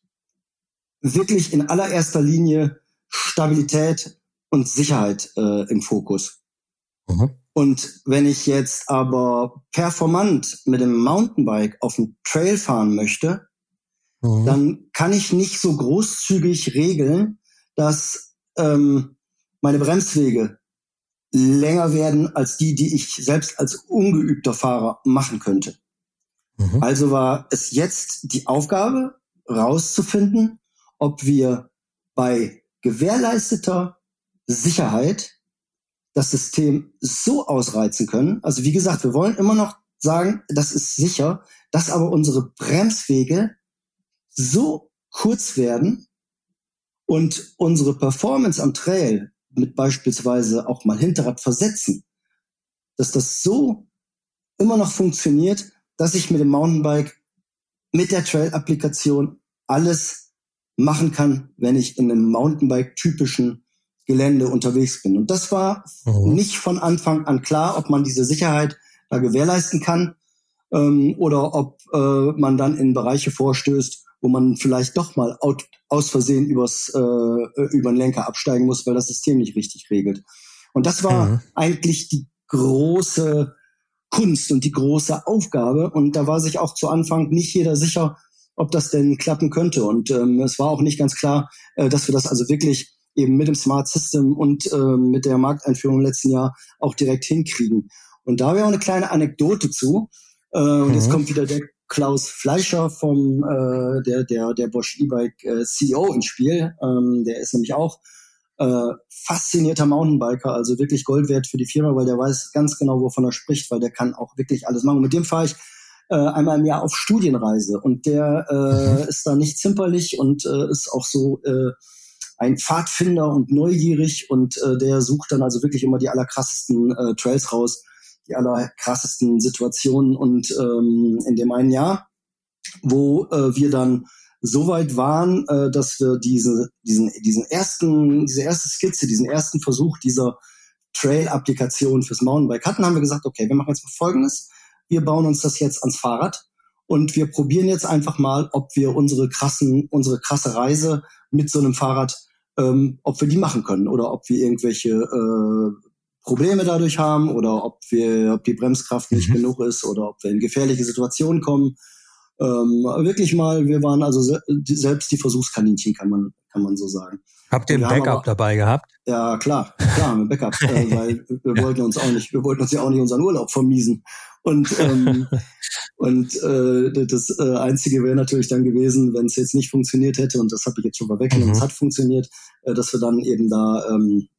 wirklich in allererster Linie Stabilität und Sicherheit äh, im Fokus. Mhm. Und wenn ich jetzt aber performant mit dem Mountainbike auf dem Trail fahren möchte, mhm. dann kann ich nicht so großzügig regeln, dass ähm, meine Bremswege länger werden als die, die ich selbst als ungeübter Fahrer machen könnte. Mhm. Also war es jetzt die Aufgabe, rauszufinden, ob wir bei gewährleisteter Sicherheit das System so ausreizen können. Also wie gesagt, wir wollen immer noch sagen, das ist sicher, dass aber unsere Bremswege so kurz werden und unsere Performance am Trail mit beispielsweise auch mal Hinterrad versetzen, dass das so immer noch funktioniert, dass ich mit dem Mountainbike mit der Trail-Applikation alles machen kann, wenn ich in einem Mountainbike-typischen Gelände unterwegs bin. Und das war mhm. nicht von Anfang an klar, ob man diese Sicherheit da gewährleisten kann ähm, oder ob äh, man dann in Bereiche vorstößt, wo man vielleicht doch mal out, aus Versehen übers, äh, über den Lenker absteigen muss, weil das System nicht richtig regelt. Und das war mhm. eigentlich die große Kunst und die große Aufgabe. Und da war sich auch zu Anfang nicht jeder sicher, ob das denn klappen könnte. Und ähm, es war auch nicht ganz klar, äh, dass wir das also wirklich eben mit dem Smart System und äh, mit der Markteinführung im letzten Jahr auch direkt hinkriegen. Und da wäre auch eine kleine Anekdote zu. Äh, und mhm. jetzt kommt wieder der Klaus Fleischer vom äh, der der der Bosch E-Bike äh, CEO ins Spiel. Ähm, der ist nämlich auch äh, faszinierter Mountainbiker, also wirklich Gold wert für die Firma, weil der weiß ganz genau, wovon er spricht, weil der kann auch wirklich alles machen. Und mit dem fahre ich äh, einmal im Jahr auf Studienreise. Und der äh, ist da nicht zimperlich und äh, ist auch so äh, ein Pfadfinder und neugierig. Und äh, der sucht dann also wirklich immer die allerkrassesten äh, Trails raus, die allerkrassesten Situationen. Und ähm, in dem einen Jahr, wo äh, wir dann so weit waren, äh, dass wir diese, diesen, diesen ersten, diese erste Skizze, diesen ersten Versuch dieser Trail-Applikation fürs Mountainbike hatten, haben wir gesagt, okay, wir machen jetzt mal Folgendes. Wir bauen uns das jetzt ans Fahrrad und wir probieren jetzt einfach mal, ob wir unsere krassen, unsere krasse Reise mit so einem Fahrrad ähm, ob wir die machen können oder ob wir irgendwelche äh, Probleme dadurch haben oder ob wir, ob die Bremskraft nicht mhm. genug ist oder ob wir in gefährliche Situationen kommen. Ähm, wirklich mal, wir waren also se selbst die Versuchskaninchen, kann man, kann man so sagen. Habt ihr ein Backup aber, dabei gehabt? Ja, klar, klar, ein Backup, äh, weil wir wollten uns auch nicht, wir wollten uns ja auch nicht unseren Urlaub vermiesen. Und, ähm, und äh, das äh, Einzige wäre natürlich dann gewesen, wenn es jetzt nicht funktioniert hätte, und das habe ich jetzt schon mal weggenommen, mhm. es hat funktioniert, äh, dass wir dann eben da ähm,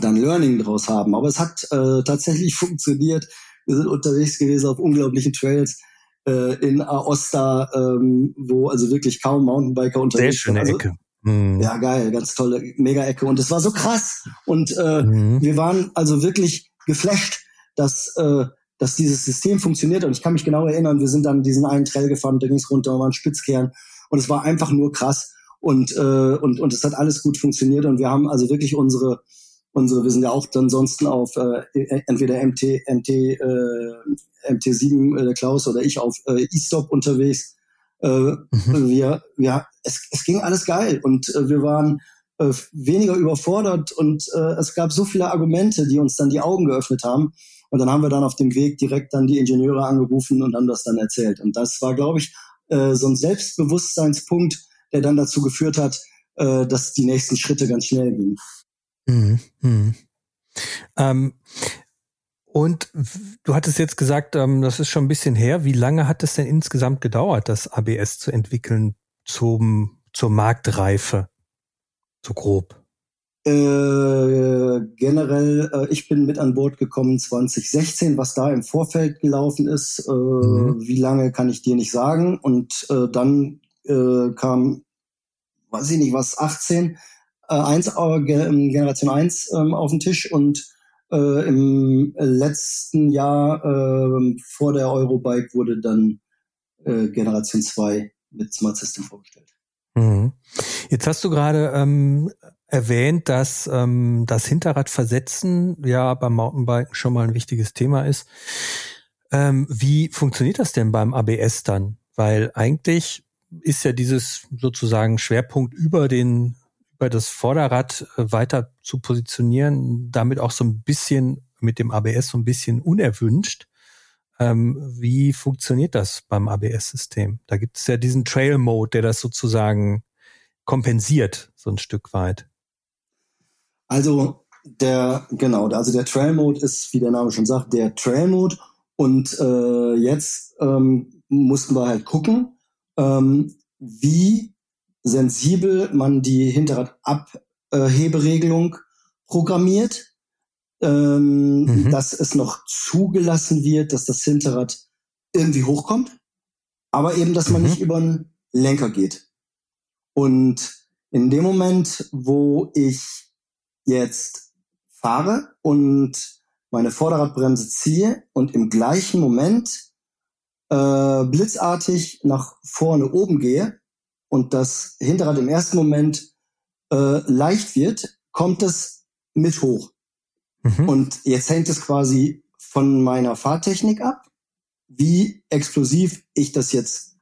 dann Learning draus haben. Aber es hat äh, tatsächlich funktioniert. Wir sind unterwegs gewesen auf unglaublichen Trails äh, in Aosta, ähm, wo also wirklich kaum Mountainbiker unterwegs sind. Sehr schöne also, Ecke. Mhm. Ja, geil, ganz tolle Mega-Ecke. Und es war so krass. Und äh, mhm. wir waren also wirklich geflasht, dass äh, dass dieses System funktioniert. Und ich kann mich genau erinnern, wir sind dann diesen einen Trail gefahren, da ging es runter, war ein Spitzkern. Und es war einfach nur krass. Und, äh, und, und es hat alles gut funktioniert. Und wir haben also wirklich unsere, unsere, wir sind ja auch dann sonst auf äh, entweder MT, MT, äh, MT7, äh, Klaus oder ich auf äh, E-Stop unterwegs. Äh, mhm. Wir, wir, es, es ging alles geil und äh, wir waren äh, weniger überfordert und äh, es gab so viele Argumente, die uns dann die Augen geöffnet haben. Und dann haben wir dann auf dem Weg direkt dann die Ingenieure angerufen und haben das dann erzählt. Und das war, glaube ich, äh, so ein Selbstbewusstseinspunkt, der dann dazu geführt hat, äh, dass die nächsten Schritte ganz schnell gingen. Mhm. Mhm. Ähm, und du hattest jetzt gesagt, ähm, das ist schon ein bisschen her. Wie lange hat es denn insgesamt gedauert, das ABS zu entwickeln zum, zur Marktreife? So grob. Äh, generell, äh, ich bin mit an Bord gekommen 2016, was da im Vorfeld gelaufen ist, äh, mhm. wie lange kann ich dir nicht sagen. Und äh, dann äh, kam, weiß ich nicht, was, 18, äh, 1, äh, Generation 1 äh, auf den Tisch und im letzten Jahr äh, vor der Eurobike wurde dann Generation 2 mit Smart System vorgestellt. Mhm. Jetzt hast du gerade ähm, erwähnt, dass ähm, das Hinterradversetzen ja beim Mountainbiken schon mal ein wichtiges Thema ist. Ähm, wie funktioniert das denn beim ABS dann? Weil eigentlich ist ja dieses sozusagen Schwerpunkt über den über das Vorderrad äh, weiter zu positionieren, damit auch so ein bisschen mit dem ABS so ein bisschen unerwünscht. Ähm, wie funktioniert das beim ABS-System? Da gibt es ja diesen Trail-Mode, der das sozusagen kompensiert, so ein Stück weit. Also der, genau, also der Trail Mode ist, wie der Name schon sagt, der Trail Mode. Und äh, jetzt ähm, mussten wir halt gucken, ähm, wie sensibel man die Hinterradabheberegelung programmiert, ähm, mhm. dass es noch zugelassen wird, dass das Hinterrad irgendwie hochkommt, aber eben, dass man mhm. nicht über den Lenker geht. Und in dem Moment, wo ich jetzt fahre und meine Vorderradbremse ziehe und im gleichen Moment äh, blitzartig nach vorne oben gehe und das Hinterrad im ersten Moment äh, leicht wird, kommt es mit hoch. Mhm. Und jetzt hängt es quasi von meiner Fahrtechnik ab, wie explosiv ich das jetzt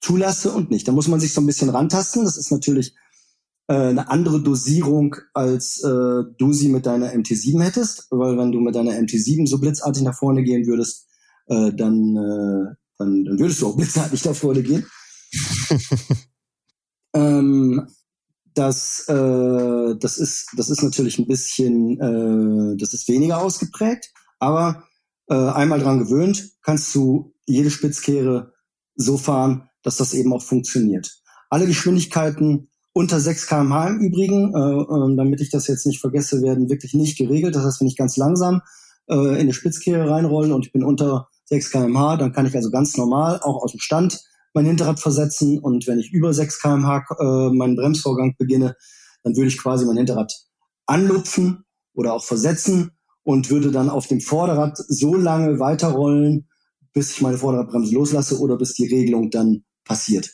zulasse und nicht. Da muss man sich so ein bisschen rantasten. Das ist natürlich äh, eine andere Dosierung, als äh, du sie mit deiner MT7 hättest, weil wenn du mit deiner MT7 so blitzartig nach vorne gehen würdest, äh, dann, äh, dann, dann würdest du auch blitzartig nach vorne gehen. ähm, das, äh, das, ist, das ist natürlich ein bisschen, äh, das ist weniger ausgeprägt, aber äh, einmal dran gewöhnt, kannst du jede Spitzkehre so fahren, dass das eben auch funktioniert. Alle Geschwindigkeiten unter 6 kmh im Übrigen, äh, äh, damit ich das jetzt nicht vergesse, werden wirklich nicht geregelt. Das heißt, wenn ich ganz langsam äh, in eine Spitzkehre reinrollen und ich bin unter 6 kmh, dann kann ich also ganz normal auch aus dem Stand mein Hinterrad versetzen und wenn ich über 6 kmh äh, meinen Bremsvorgang beginne, dann würde ich quasi mein Hinterrad anlupfen oder auch versetzen und würde dann auf dem Vorderrad so lange weiterrollen, bis ich meine Vorderradbremse loslasse oder bis die Regelung dann passiert.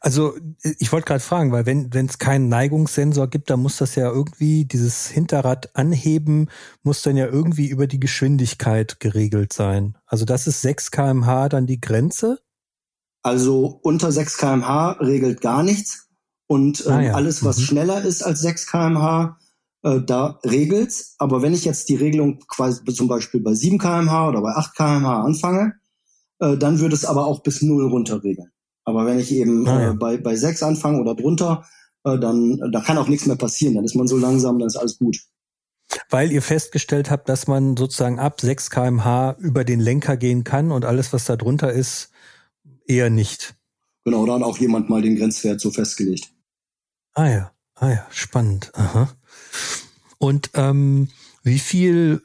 Also ich wollte gerade fragen, weil wenn wenn es keinen Neigungssensor gibt, dann muss das ja irgendwie dieses Hinterrad anheben, muss dann ja irgendwie über die Geschwindigkeit geregelt sein. Also das ist 6 kmh dann die Grenze? Also unter 6 kmh regelt gar nichts und ähm, ah, ja. alles was mhm. schneller ist als 6 kmh, äh, da regelt's. Aber wenn ich jetzt die Regelung quasi zum Beispiel bei 7 kmh oder bei 8 kmh anfange, äh, dann würde es aber auch bis 0 runter regeln. Aber wenn ich eben ah, ja. äh, bei, bei sechs anfange oder drunter, äh, dann da kann auch nichts mehr passieren. Dann ist man so langsam, dann ist alles gut. Weil ihr festgestellt habt, dass man sozusagen ab 6 kmh über den Lenker gehen kann und alles, was da drunter ist, eher nicht. Genau, da hat auch jemand mal den Grenzwert so festgelegt. Ah ja, ah ja, spannend. Aha. Und ähm, wie viel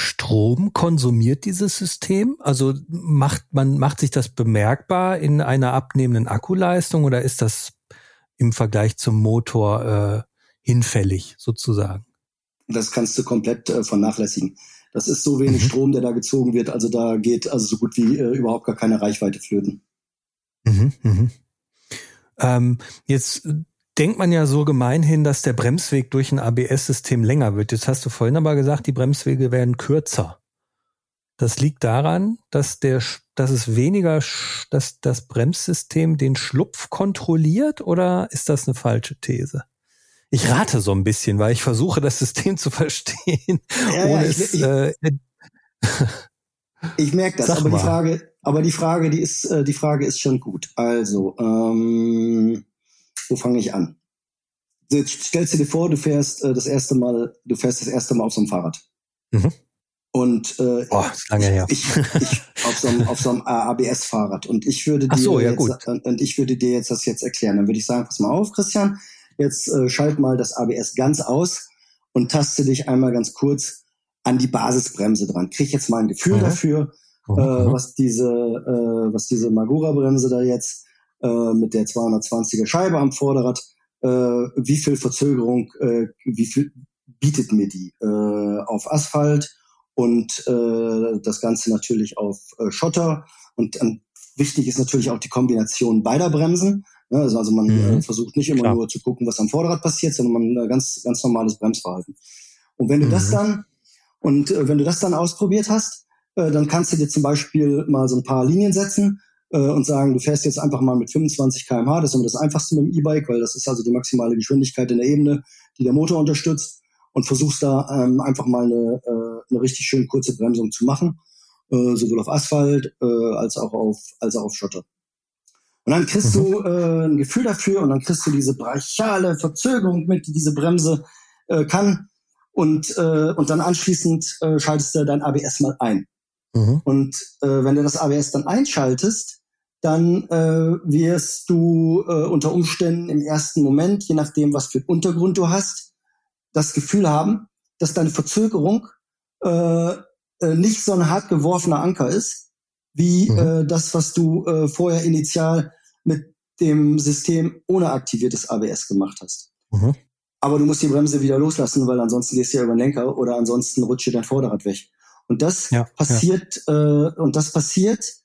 Strom konsumiert dieses System? Also macht man, macht sich das bemerkbar in einer abnehmenden Akkuleistung oder ist das im Vergleich zum Motor äh, hinfällig sozusagen? Das kannst du komplett äh, vernachlässigen. Das ist so wenig mhm. Strom, der da gezogen wird. Also da geht also so gut wie äh, überhaupt gar keine Reichweite flöten. Mhm, mhm. Ähm, jetzt denkt man ja so gemeinhin, dass der Bremsweg durch ein ABS-System länger wird. Jetzt hast du vorhin aber gesagt, die Bremswege werden kürzer. Das liegt daran, dass der, dass es weniger, dass das Bremssystem den Schlupf kontrolliert oder ist das eine falsche These? Ich rate so ein bisschen, weil ich versuche, das System zu verstehen. Ja, ohne ja, ich, es, ich, äh, ich merke das, aber die Frage, aber die Frage, die ist, äh, die Frage ist schon gut. Also, ähm, wo fange ich an? Jetzt stellst du dir vor, du fährst äh, das erste Mal, du fährst das erste Mal auf so einem Fahrrad. Mhm. Und äh, oh, lange her. Ich, ich, auf so einem, auf so einem ABS-Fahrrad. Und ich würde dir so, ja, jetzt, gut. und ich würde dir jetzt das jetzt erklären. Dann würde ich sagen, pass mal auf, Christian, jetzt äh, schalt mal das ABS ganz aus und taste dich einmal ganz kurz an die Basisbremse dran. Krieg jetzt mal ein Gefühl mhm. dafür, mhm. äh, was diese, äh, was diese Magura-Bremse da jetzt äh, mit der 220er Scheibe am Vorderrad, äh, wie viel Verzögerung, äh, wie viel bietet mir die äh, auf Asphalt und äh, das Ganze natürlich auf äh, Schotter. Und ähm, wichtig ist natürlich auch die Kombination beider Bremsen. Ja, also, also man mhm. äh, versucht nicht immer Klar. nur zu gucken, was am Vorderrad passiert, sondern man äh, ganz ganz normales Bremsverhalten. Und wenn du mhm. das dann und äh, wenn du das dann ausprobiert hast, äh, dann kannst du dir zum Beispiel mal so ein paar Linien setzen äh, und sagen, du fährst jetzt einfach mal mit 25 kmh, das ist immer das einfachste mit dem E-Bike, weil das ist also die maximale Geschwindigkeit in der Ebene, die der Motor unterstützt. und versuchst da ähm, einfach mal eine, äh, eine richtig schön kurze Bremsung zu machen, äh, sowohl auf Asphalt äh, als auch auf als auch auf Schotter. Und dann kriegst mhm. du äh, ein Gefühl dafür und dann kriegst du diese brachiale Verzögerung mit, die diese Bremse äh, kann. Und, äh, und dann anschließend äh, schaltest du dein ABS mal ein. Mhm. Und äh, wenn du das ABS dann einschaltest, dann äh, wirst du äh, unter Umständen im ersten Moment, je nachdem, was für Untergrund du hast, das Gefühl haben, dass deine Verzögerung äh, äh, nicht so ein hart geworfener Anker ist, wie mhm. äh, das, was du äh, vorher initial mit dem System ohne aktiviertes ABS gemacht hast. Mhm. Aber du musst die Bremse wieder loslassen, weil ansonsten gehst du ja über den Lenker oder ansonsten rutscht dir dein Vorderrad weg. Und das ja, passiert ja. Äh, und das passiert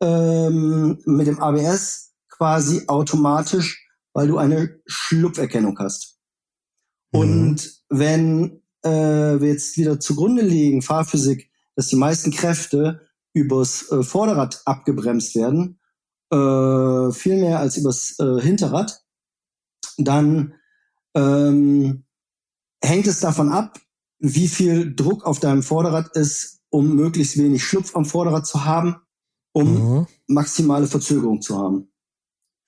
ähm, mit dem ABS quasi automatisch, weil du eine Schlupferkennung hast. Mhm. Und wenn äh, wir jetzt wieder zugrunde legen, Fahrphysik, dass die meisten Kräfte übers äh, Vorderrad abgebremst werden, äh, viel mehr als übers äh, Hinterrad, dann ähm, hängt es davon ab, wie viel Druck auf deinem Vorderrad ist, um möglichst wenig Schlupf am Vorderrad zu haben, um mhm. maximale Verzögerung zu haben.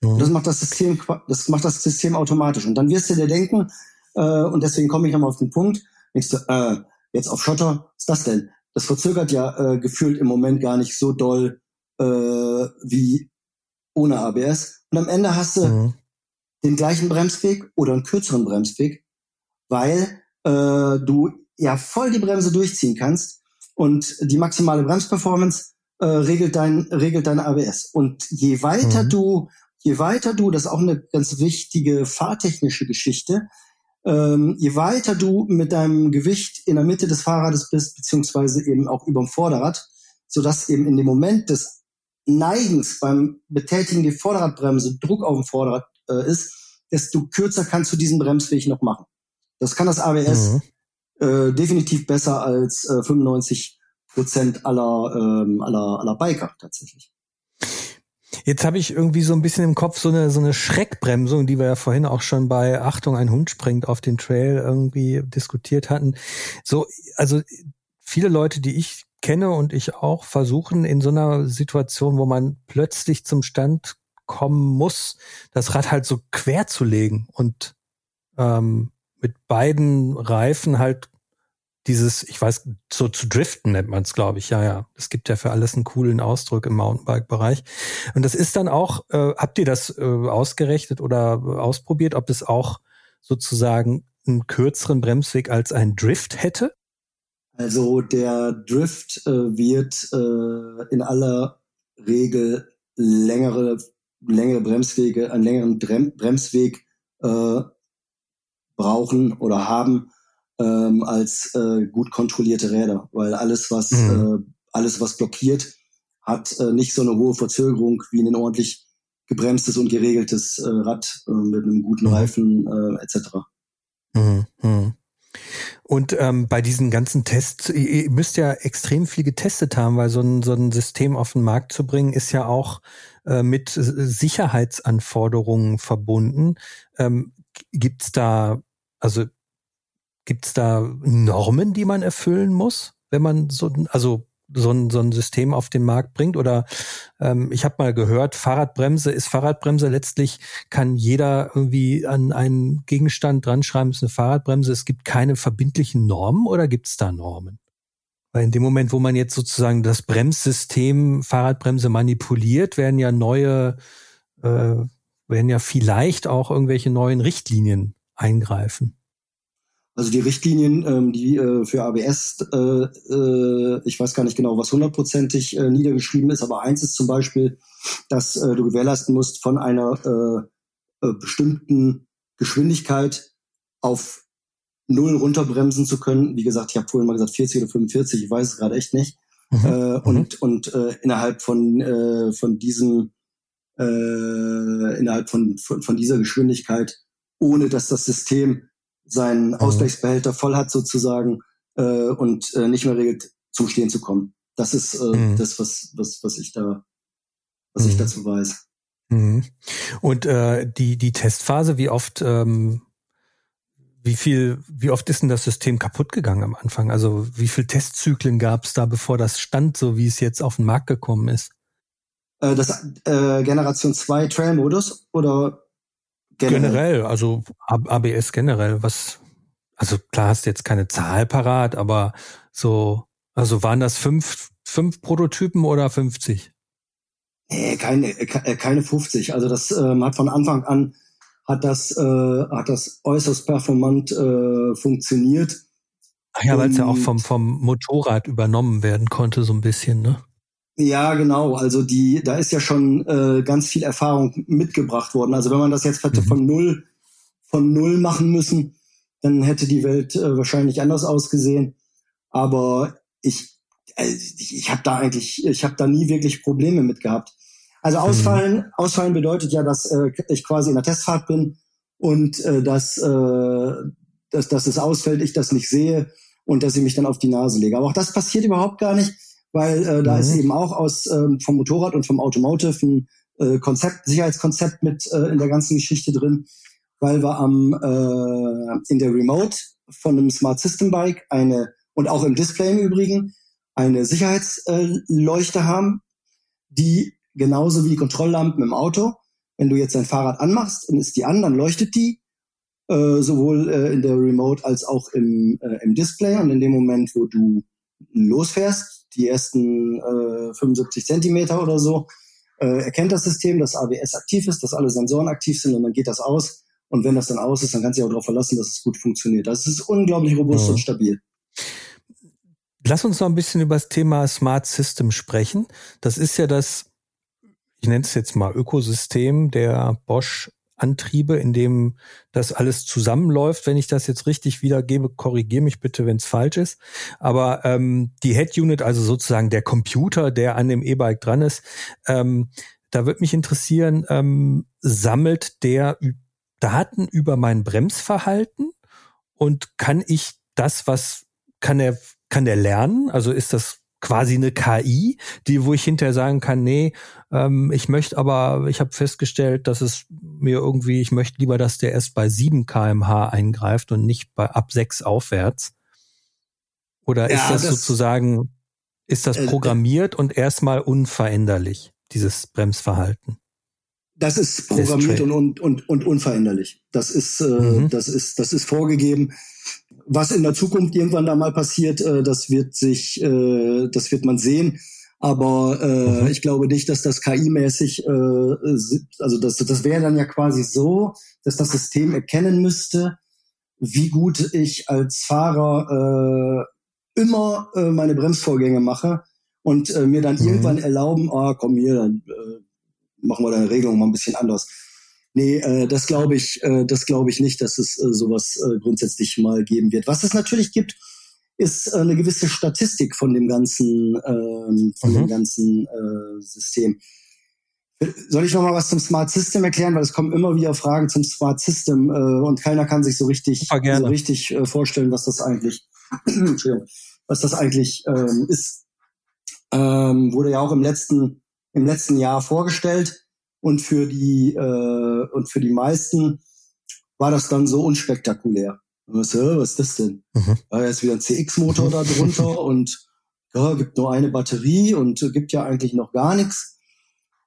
Mhm. Das macht das System, das macht das System automatisch. Und dann wirst du dir denken, äh, und deswegen komme ich nochmal auf den Punkt, denkst du, äh, jetzt auf Schotter, was ist das denn? Das verzögert ja äh, gefühlt im Moment gar nicht so doll äh, wie ohne ABS. Und am Ende hast du mhm den gleichen Bremsweg oder einen kürzeren Bremsweg, weil äh, du ja voll die Bremse durchziehen kannst und die maximale Bremsperformance äh, regelt dein regelt dein ABS. Und je weiter mhm. du je weiter du, das ist auch eine ganz wichtige fahrtechnische Geschichte, ähm, je weiter du mit deinem Gewicht in der Mitte des Fahrrades bist, beziehungsweise eben auch über dem Vorderrad, sodass eben in dem Moment des Neigens beim Betätigen der Vorderradbremse Druck auf dem Vorderrad äh, ist, desto kürzer kannst du diesen Bremsweg noch machen. Das kann das ABS mhm. äh, definitiv besser als äh, 95 Prozent aller, ähm, aller, aller Biker tatsächlich. Jetzt habe ich irgendwie so ein bisschen im Kopf so eine so eine Schreckbremsung, die wir ja vorhin auch schon bei Achtung, ein Hund springt auf den Trail irgendwie diskutiert hatten. So, also viele Leute, die ich kenne und ich auch versuchen in so einer Situation, wo man plötzlich zum Stand kommen muss, das Rad halt so quer zu legen und ähm, mit beiden Reifen halt dieses, ich weiß, so zu driften nennt man es, glaube ich. Ja, ja. Es gibt ja für alles einen coolen Ausdruck im Mountainbike-Bereich. Und das ist dann auch, äh, habt ihr das äh, ausgerechnet oder ausprobiert, ob es auch sozusagen einen kürzeren Bremsweg als ein Drift hätte? Also der Drift äh, wird äh, in aller Regel längere längere Bremswege, einen längeren Bremsweg äh, brauchen oder haben ähm, als äh, gut kontrollierte Räder, weil alles was mhm. äh, alles was blockiert hat äh, nicht so eine hohe Verzögerung wie ein ordentlich gebremstes und geregeltes äh, Rad äh, mit einem guten mhm. Reifen äh, etc. Mhm. Mhm. Und ähm, bei diesen ganzen Tests, ihr müsst ja extrem viel getestet haben, weil so ein, so ein System auf den Markt zu bringen, ist ja auch äh, mit Sicherheitsanforderungen verbunden. Ähm, gibt's da, also gibt's da Normen, die man erfüllen muss, wenn man so, also so ein, so ein System auf den Markt bringt? Oder ähm, ich habe mal gehört, Fahrradbremse ist Fahrradbremse. Letztlich kann jeder irgendwie an einen Gegenstand dran schreiben, es ist eine Fahrradbremse. Es gibt keine verbindlichen Normen oder gibt es da Normen? Weil in dem Moment, wo man jetzt sozusagen das Bremssystem Fahrradbremse manipuliert, werden ja neue, äh, werden ja vielleicht auch irgendwelche neuen Richtlinien eingreifen. Also die Richtlinien, ähm, die äh, für ABS, äh, äh, ich weiß gar nicht genau, was hundertprozentig äh, niedergeschrieben ist, aber eins ist zum Beispiel, dass äh, du gewährleisten musst, von einer äh, äh, bestimmten Geschwindigkeit auf null runterbremsen zu können. Wie gesagt, ich habe vorhin mal gesagt 40 oder 45, ich weiß es gerade echt nicht. Mhm. Äh, mhm. und und äh, innerhalb von äh, von diesem äh, innerhalb von, von von dieser Geschwindigkeit, ohne dass das System seinen mhm. Ausgleichsbehälter voll hat sozusagen äh, und äh, nicht mehr regelt, zum Stehen zu kommen. Das ist äh, mhm. das, was, was, was ich da, was mhm. ich dazu weiß. Mhm. Und äh, die, die Testphase, wie oft ähm, wie viel, wie oft ist denn das System kaputt gegangen am Anfang? Also wie viel Testzyklen gab es da, bevor das stand, so wie es jetzt auf den Markt gekommen ist? Äh, das äh, Generation 2 Trail-Modus oder generell? Generell, also ABS generell. Was, also klar hast du jetzt keine Zahl parat, aber so, also waren das fünf, fünf Prototypen oder 50? Nee, keine, äh, keine 50. Also das ähm, hat von Anfang an hat das, äh, hat das äußerst performant äh, funktioniert. Ach ja, weil es ja auch vom, vom Motorrad übernommen werden konnte, so ein bisschen, ne? Ja, genau. Also die, da ist ja schon äh, ganz viel Erfahrung mitgebracht worden. Also wenn man das jetzt hätte mhm. von null, von null machen müssen, dann hätte die Welt äh, wahrscheinlich anders ausgesehen. Aber ich, äh, ich, ich habe da eigentlich, ich habe da nie wirklich Probleme mit gehabt. Also ausfallen, mhm. ausfallen bedeutet ja, dass äh, ich quasi in der Testfahrt bin und äh, dass, äh, dass, dass es ausfällt, ich das nicht sehe und dass ich mich dann auf die Nase lege. Aber auch das passiert überhaupt gar nicht, weil äh, da mhm. ist eben auch aus ähm, vom Motorrad und vom Automotive ein äh, Konzept, Sicherheitskonzept mit äh, in der ganzen Geschichte drin, weil wir am äh, in der Remote von einem Smart System Bike eine und auch im Display im Übrigen eine Sicherheitsleuchte äh, haben, die genauso wie die Kontrolllampen im Auto. Wenn du jetzt dein Fahrrad anmachst, dann ist die an, dann leuchtet die, äh, sowohl äh, in der Remote als auch im, äh, im Display. Und in dem Moment, wo du losfährst, die ersten äh, 75 Zentimeter oder so, äh, erkennt das System, dass ABS aktiv ist, dass alle Sensoren aktiv sind und dann geht das aus. Und wenn das dann aus ist, dann kannst du dich auch darauf verlassen, dass es gut funktioniert. Das ist unglaublich robust ja. und stabil. Lass uns noch ein bisschen über das Thema Smart System sprechen. Das ist ja das ich nenne es jetzt mal Ökosystem der Bosch Antriebe, in dem das alles zusammenläuft. Wenn ich das jetzt richtig wiedergebe, korrigiere mich bitte, wenn es falsch ist. Aber ähm, die Head Unit, also sozusagen der Computer, der an dem E-Bike dran ist, ähm, da wird mich interessieren, ähm, sammelt der Daten über mein Bremsverhalten und kann ich das, was kann er, kann der lernen? Also ist das quasi eine KI, die, wo ich hinterher sagen kann, nee, ähm, ich möchte aber, ich habe festgestellt, dass es mir irgendwie, ich möchte lieber, dass der erst bei 7 kmh eingreift und nicht bei ab 6 aufwärts. Oder ist ja, das, das, sozusagen, ist das äh, programmiert äh, und erstmal unveränderlich, dieses Bremsverhalten? Das ist programmiert und, und, und, und unveränderlich. Das ist, äh, mhm. das ist, das ist vorgegeben was in der Zukunft irgendwann da mal passiert, äh, das wird sich, äh, das wird man sehen. Aber äh, mhm. ich glaube nicht, dass das KI-mäßig, äh, also das, das wäre dann ja quasi so, dass das System erkennen müsste, wie gut ich als Fahrer äh, immer äh, meine Bremsvorgänge mache und äh, mir dann mhm. irgendwann erlauben, ah, komm hier, dann äh, machen wir deine Regelung mal ein bisschen anders. Nee, äh, das glaube ich, äh, das glaube ich nicht, dass es äh, sowas äh, grundsätzlich mal geben wird. Was es natürlich gibt, ist äh, eine gewisse Statistik von dem ganzen, äh, von mhm. dem ganzen äh, System. Soll ich noch mal was zum Smart System erklären, weil es kommen immer wieder Fragen zum Smart System äh, und keiner kann sich so richtig, so richtig äh, vorstellen, was das eigentlich, was das eigentlich ähm, ist. Ähm, wurde ja auch im letzten, im letzten Jahr vorgestellt. Und für die, äh, und für die meisten war das dann so unspektakulär. Was, was ist das denn? Mhm. Da ist wieder ein CX-Motor da drunter und ja, gibt nur eine Batterie und gibt ja eigentlich noch gar nichts.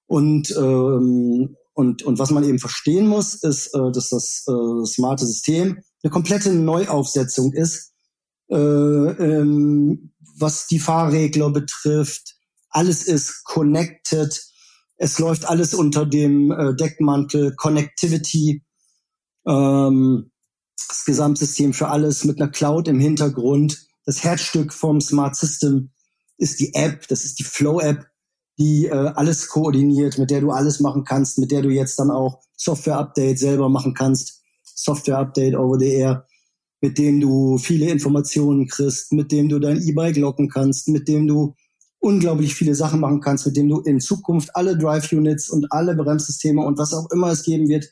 Und, ähm, und, und was man eben verstehen muss, ist, äh, dass das äh, smarte System eine komplette Neuaufsetzung ist, äh, ähm, was die Fahrregler betrifft. Alles ist connected es läuft alles unter dem äh, Deckmantel Connectivity, ähm, das Gesamtsystem für alles mit einer Cloud im Hintergrund. Das Herzstück vom Smart System ist die App, das ist die Flow-App, die äh, alles koordiniert, mit der du alles machen kannst, mit der du jetzt dann auch Software-Update selber machen kannst, Software-Update over the air, mit dem du viele Informationen kriegst, mit dem du dein E-Bike locken kannst, mit dem du unglaublich viele Sachen machen kannst, mit dem du in Zukunft alle Drive-Units und alle Bremssysteme und was auch immer es geben wird,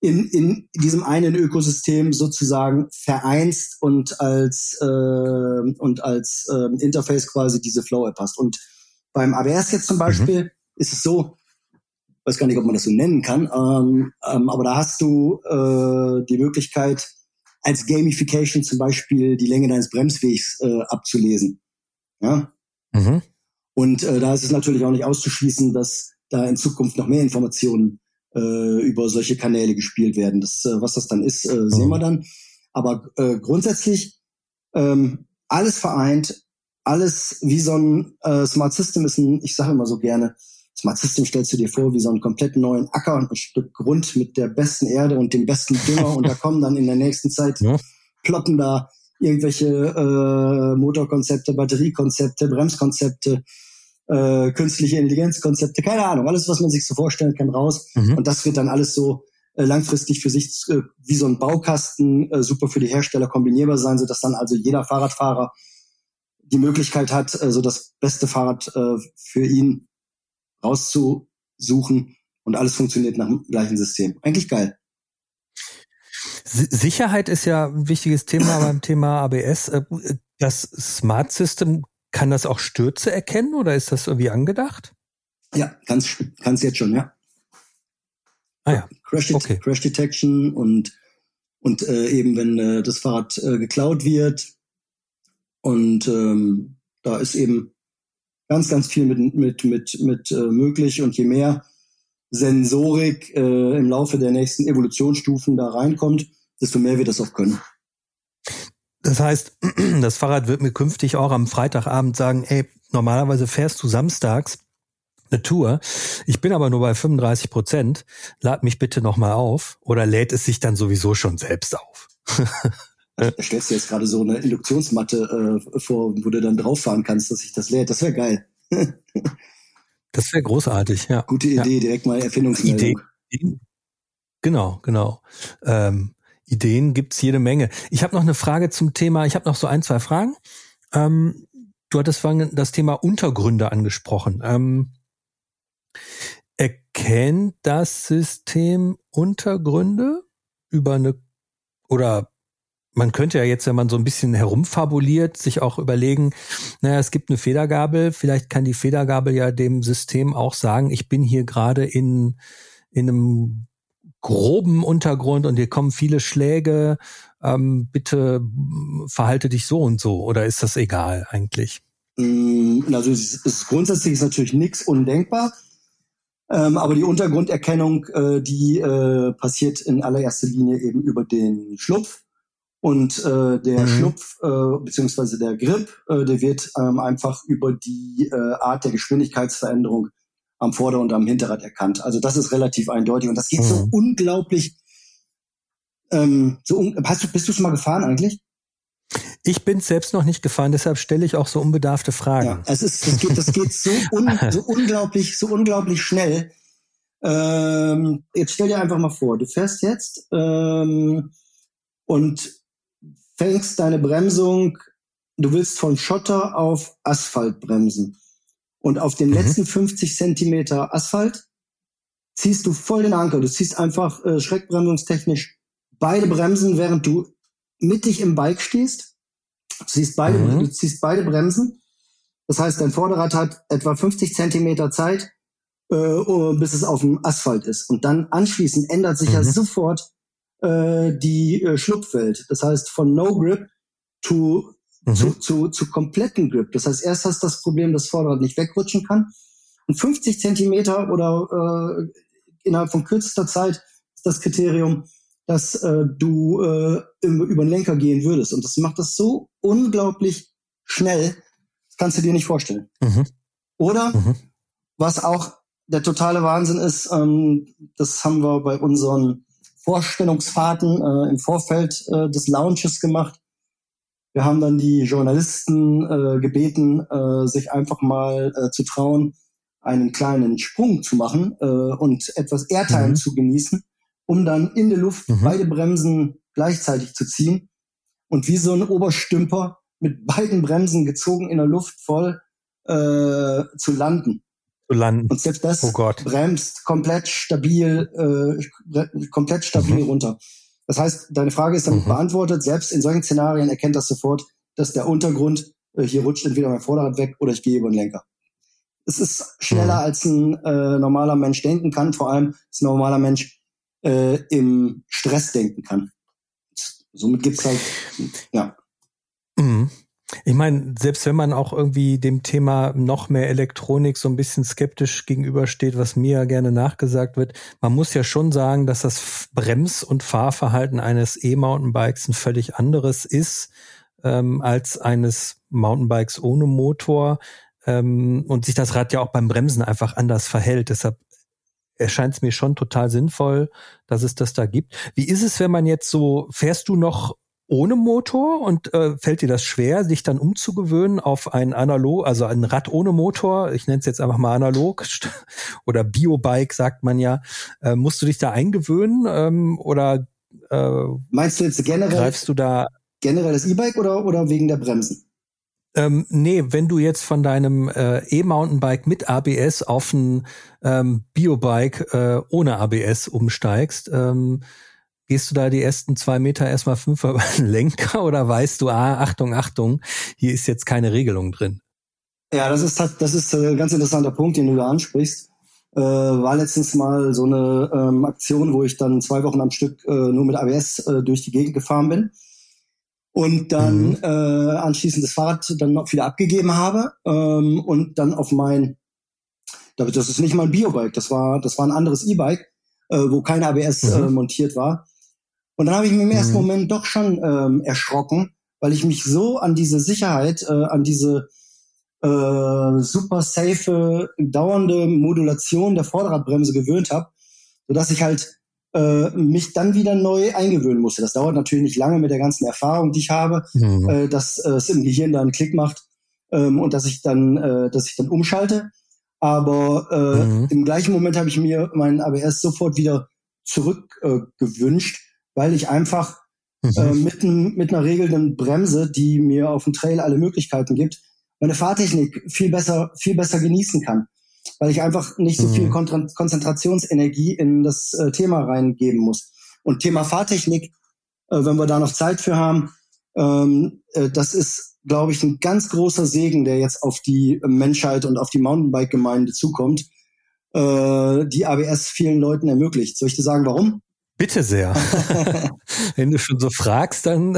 in, in diesem einen Ökosystem sozusagen vereinst und als äh, und als äh, Interface quasi diese Flow-App hast. Und beim ABS jetzt zum Beispiel mhm. ist es so, weiß gar nicht, ob man das so nennen kann, ähm, ähm, aber da hast du äh, die Möglichkeit, als Gamification zum Beispiel die Länge deines Bremswegs äh, abzulesen. Ja. Mhm. Und äh, da ist es natürlich auch nicht auszuschließen, dass da in Zukunft noch mehr Informationen äh, über solche Kanäle gespielt werden. Das, äh, was das dann ist, äh, sehen wir mhm. dann. Aber äh, grundsätzlich ähm, alles vereint, alles wie so ein äh, Smart System ist ein, ich sage immer so gerne, Smart System stellst du dir vor wie so einen komplett neuen Acker und ein Stück Grund mit der besten Erde und dem besten Dünger und da kommen dann in der nächsten Zeit ja. ploppen da irgendwelche äh, Motorkonzepte, Batteriekonzepte, Bremskonzepte, äh, künstliche Intelligenzkonzepte, keine Ahnung, alles, was man sich so vorstellen kann, raus. Mhm. Und das wird dann alles so äh, langfristig für sich äh, wie so ein Baukasten äh, super für die Hersteller kombinierbar sein, sodass dann also jeder Fahrradfahrer die Möglichkeit hat, äh, so das beste Fahrrad äh, für ihn rauszusuchen und alles funktioniert nach dem gleichen System. Eigentlich geil. Sicherheit ist ja ein wichtiges Thema beim Thema ABS. Äh, das Smart System kann das auch Stürze erkennen oder ist das irgendwie angedacht? Ja, kannst kannst jetzt schon, ja. Ah ja. Crash, Det okay. Crash Detection und und äh, eben wenn äh, das Fahrrad äh, geklaut wird und ähm, da ist eben ganz ganz viel mit mit mit mit äh, möglich und je mehr Sensorik äh, im Laufe der nächsten Evolutionsstufen da reinkommt, desto mehr wird das auch können. Das heißt, das Fahrrad wird mir künftig auch am Freitagabend sagen, ey, normalerweise fährst du samstags eine Tour. Ich bin aber nur bei 35 Prozent. Lad mich bitte nochmal auf. Oder lädt es sich dann sowieso schon selbst auf? Da stellst du jetzt gerade so eine Induktionsmatte äh, vor, wo du dann drauffahren kannst, dass sich das lädt. Das wäre geil. das wäre großartig, ja. Gute Idee, ja. direkt mal Erfindungsmeldung. Idee. Genau, genau. Ähm, Ideen gibt's jede Menge. Ich habe noch eine Frage zum Thema, ich habe noch so ein, zwei Fragen. Ähm, du hattest vorhin das Thema Untergründe angesprochen. Ähm, erkennt das System Untergründe über eine oder man könnte ja jetzt, wenn man so ein bisschen herumfabuliert, sich auch überlegen, naja, es gibt eine Federgabel, vielleicht kann die Federgabel ja dem System auch sagen, ich bin hier gerade in, in einem groben Untergrund und hier kommen viele Schläge, ähm, bitte verhalte dich so und so. Oder ist das egal eigentlich? Mm, also ist, grundsätzlich ist natürlich nichts undenkbar, ähm, aber die Untergrunderkennung, äh, die äh, passiert in allererster Linie eben über den Schlupf und äh, der mhm. Schlupf äh, beziehungsweise der Grip, äh, der wird ähm, einfach über die äh, Art der Geschwindigkeitsveränderung am Vorder- und am Hinterrad erkannt. Also das ist relativ eindeutig und das geht mhm. so unglaublich. Ähm, so un hast du, bist du schon mal gefahren eigentlich? Ich bin selbst noch nicht gefahren, deshalb stelle ich auch so unbedarfte Fragen. Ja, es ist, das geht, das geht so, un, so unglaublich, so unglaublich schnell. Ähm, jetzt stell dir einfach mal vor, du fährst jetzt ähm, und fängst deine Bremsung, du willst von Schotter auf Asphalt bremsen und auf den mhm. letzten 50 Zentimeter Asphalt ziehst du voll den Anker. Du ziehst einfach äh, schreckbremsungstechnisch beide Bremsen, während du mittig im Bike stehst. Du ziehst beide, mhm. du ziehst beide Bremsen. Das heißt, dein Vorderrad hat etwa 50 Zentimeter Zeit, äh, bis es auf dem Asphalt ist. Und dann anschließend ändert sich mhm. ja sofort äh, die äh, Schlupfwelt. Das heißt, von No Grip to mhm. zu, zu, zu kompletten Grip. Das heißt, erst hast du das Problem, dass Vorderrad nicht wegrutschen kann. Und 50 Zentimeter oder äh, innerhalb von kürzester Zeit ist das Kriterium, dass äh, du äh, über den Lenker gehen würdest. Und das macht das so unglaublich schnell, das kannst du dir nicht vorstellen. Mhm. Oder mhm. was auch der totale Wahnsinn ist, ähm, das haben wir bei unseren Vorstellungsfahrten äh, im Vorfeld äh, des Launches gemacht. Wir haben dann die Journalisten äh, gebeten, äh, sich einfach mal äh, zu trauen, einen kleinen Sprung zu machen äh, und etwas Airtime mhm. zu genießen, um dann in der Luft mhm. beide Bremsen gleichzeitig zu ziehen und wie so ein Oberstümper mit beiden Bremsen gezogen in der Luft voll äh, zu landen. Zu landen. Und selbst das oh bremst komplett stabil, äh, komplett stabil mhm. runter. Das heißt, deine Frage ist damit mhm. beantwortet. Selbst in solchen Szenarien erkennt das sofort, dass der Untergrund äh, hier rutscht entweder mein Vorderrad weg oder ich gehe über den Lenker. Es ist schneller, mhm. als ein äh, normaler Mensch denken kann, vor allem als ein normaler Mensch äh, im Stress denken kann. Somit gibt's halt, ja. Mhm. Ich meine, selbst wenn man auch irgendwie dem Thema noch mehr Elektronik so ein bisschen skeptisch gegenübersteht, was mir ja gerne nachgesagt wird, man muss ja schon sagen, dass das Brems- und Fahrverhalten eines E-Mountainbikes ein völlig anderes ist ähm, als eines Mountainbikes ohne Motor ähm, und sich das Rad ja auch beim Bremsen einfach anders verhält. Deshalb erscheint es mir schon total sinnvoll, dass es das da gibt. Wie ist es, wenn man jetzt so, fährst du noch ohne Motor? Und äh, fällt dir das schwer, sich dann umzugewöhnen auf ein analog, also ein Rad ohne Motor, ich nenne es jetzt einfach mal analog oder Biobike sagt man ja, äh, musst du dich da eingewöhnen ähm, oder äh, meinst du jetzt generell greifst du da generell das E-Bike oder oder wegen der Bremsen? Ähm, nee, wenn du jetzt von deinem äh, E-Mountainbike mit ABS auf ein ähm, Biobike äh, ohne ABS umsteigst, ähm, Gehst du da die ersten zwei Meter erstmal fünf über den Lenker oder weißt du, ah, Achtung, Achtung, hier ist jetzt keine Regelung drin? Ja, das ist, das ist ein ganz interessanter Punkt, den du da ansprichst. Äh, war letztens mal so eine ähm, Aktion, wo ich dann zwei Wochen am Stück äh, nur mit ABS äh, durch die Gegend gefahren bin und dann mhm. äh, anschließend das Fahrrad dann noch wieder abgegeben habe ähm, und dann auf mein, das ist nicht mal ein Biobike, das war, das war ein anderes E-Bike, äh, wo kein ABS äh, mhm. äh, montiert war. Und dann habe ich mich im ersten mhm. Moment doch schon ähm, erschrocken, weil ich mich so an diese Sicherheit, äh, an diese äh, super safe, dauernde Modulation der Vorderradbremse gewöhnt habe, sodass ich halt äh, mich dann wieder neu eingewöhnen musste. Das dauert natürlich nicht lange mit der ganzen Erfahrung, die ich habe, mhm. äh, dass äh, es im Gehirn da einen Klick macht ähm, und dass ich dann, äh, dass ich dann umschalte. Aber äh, mhm. im gleichen Moment habe ich mir meinen ABS sofort wieder zurückgewünscht, äh, weil ich einfach mhm. äh, mit, mit einer regelnden Bremse, die mir auf dem Trail alle Möglichkeiten gibt, meine Fahrtechnik viel besser, viel besser genießen kann. Weil ich einfach nicht so mhm. viel Kon Konzentrationsenergie in das äh, Thema reingeben muss. Und Thema Fahrtechnik, äh, wenn wir da noch Zeit für haben, ähm, äh, das ist, glaube ich, ein ganz großer Segen, der jetzt auf die Menschheit und auf die Mountainbike-Gemeinde zukommt, äh, die ABS vielen Leuten ermöglicht. Soll ich dir sagen, warum? Bitte sehr. Wenn du schon so fragst, dann.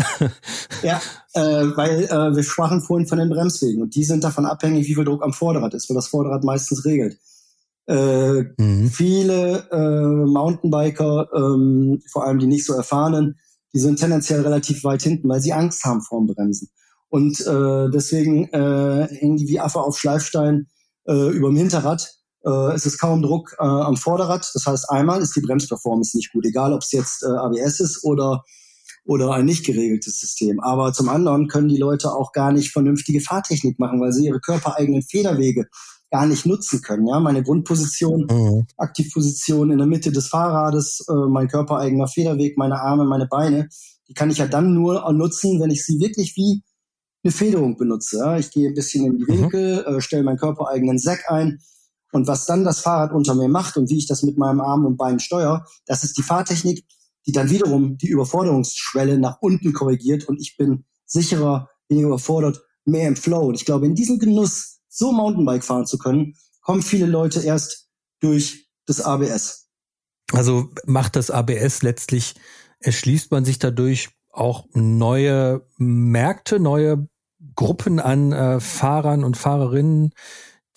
ja, äh, weil äh, wir sprachen vorhin von den Bremswegen und die sind davon abhängig, wie viel Druck am Vorderrad ist, weil das Vorderrad meistens regelt. Äh, mhm. Viele äh, Mountainbiker, ähm, vor allem die nicht so erfahrenen, die sind tendenziell relativ weit hinten, weil sie Angst haben vorm Bremsen. Und äh, deswegen äh, hängen die wie Affe auf Schleifstein äh, über dem Hinterrad äh, es ist kaum Druck äh, am Vorderrad. Das heißt, einmal ist die Bremsperformance nicht gut, egal ob es jetzt äh, ABS ist oder oder ein nicht geregeltes System. Aber zum anderen können die Leute auch gar nicht vernünftige Fahrtechnik machen, weil sie ihre körpereigenen Federwege gar nicht nutzen können. Ja, meine Grundposition, mhm. Aktivposition in der Mitte des Fahrrades, äh, mein körpereigener Federweg, meine Arme, meine Beine, die kann ich ja dann nur nutzen, wenn ich sie wirklich wie eine Federung benutze. Ja? Ich gehe ein bisschen in die mhm. Winkel, mhm. äh, stelle meinen körpereigenen Sack ein, und was dann das Fahrrad unter mir macht und wie ich das mit meinem Arm und Bein steuere, das ist die Fahrtechnik, die dann wiederum die Überforderungsschwelle nach unten korrigiert und ich bin sicherer, weniger überfordert, mehr im Flow. Und ich glaube, in diesem Genuss, so Mountainbike fahren zu können, kommen viele Leute erst durch das ABS. Also macht das ABS letztlich, erschließt man sich dadurch auch neue Märkte, neue Gruppen an äh, Fahrern und Fahrerinnen,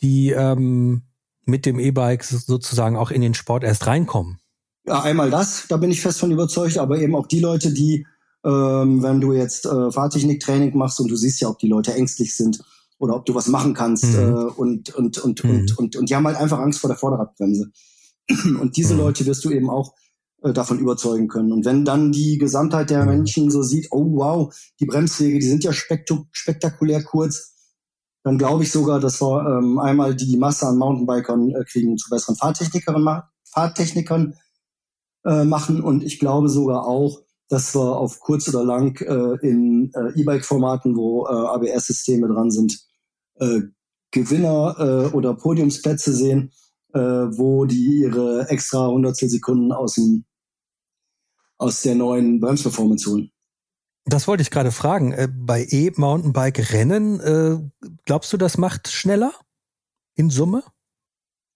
die ähm, mit dem E-Bike sozusagen auch in den Sport erst reinkommen? Ja, einmal das, da bin ich fest von überzeugt, aber eben auch die Leute, die, ähm, wenn du jetzt äh, Fahrtechniktraining machst und du siehst ja, ob die Leute ängstlich sind oder ob du was machen kannst mhm. äh, und, und, und, mhm. und, und, und die haben halt einfach Angst vor der Vorderradbremse. Und diese mhm. Leute wirst du eben auch äh, davon überzeugen können. Und wenn dann die Gesamtheit der mhm. Menschen so sieht, oh wow, die Bremswege, die sind ja spektakulär kurz, dann glaube ich sogar, dass wir ähm, einmal die Masse an Mountainbikern äh, kriegen zu besseren Fahrtechnikern, Fahrtechnikern äh, machen. Und ich glaube sogar auch, dass wir auf kurz oder lang äh, in äh, E-Bike-Formaten, wo äh, ABS-Systeme dran sind, äh, Gewinner oder Podiumsplätze sehen, wo die ihre extra Hundertstel Sekunden aus dem aus der neuen Bremsperformance holen. Das wollte ich gerade fragen. Äh, bei E-Mountainbike-Rennen, äh, glaubst du, das macht schneller in Summe?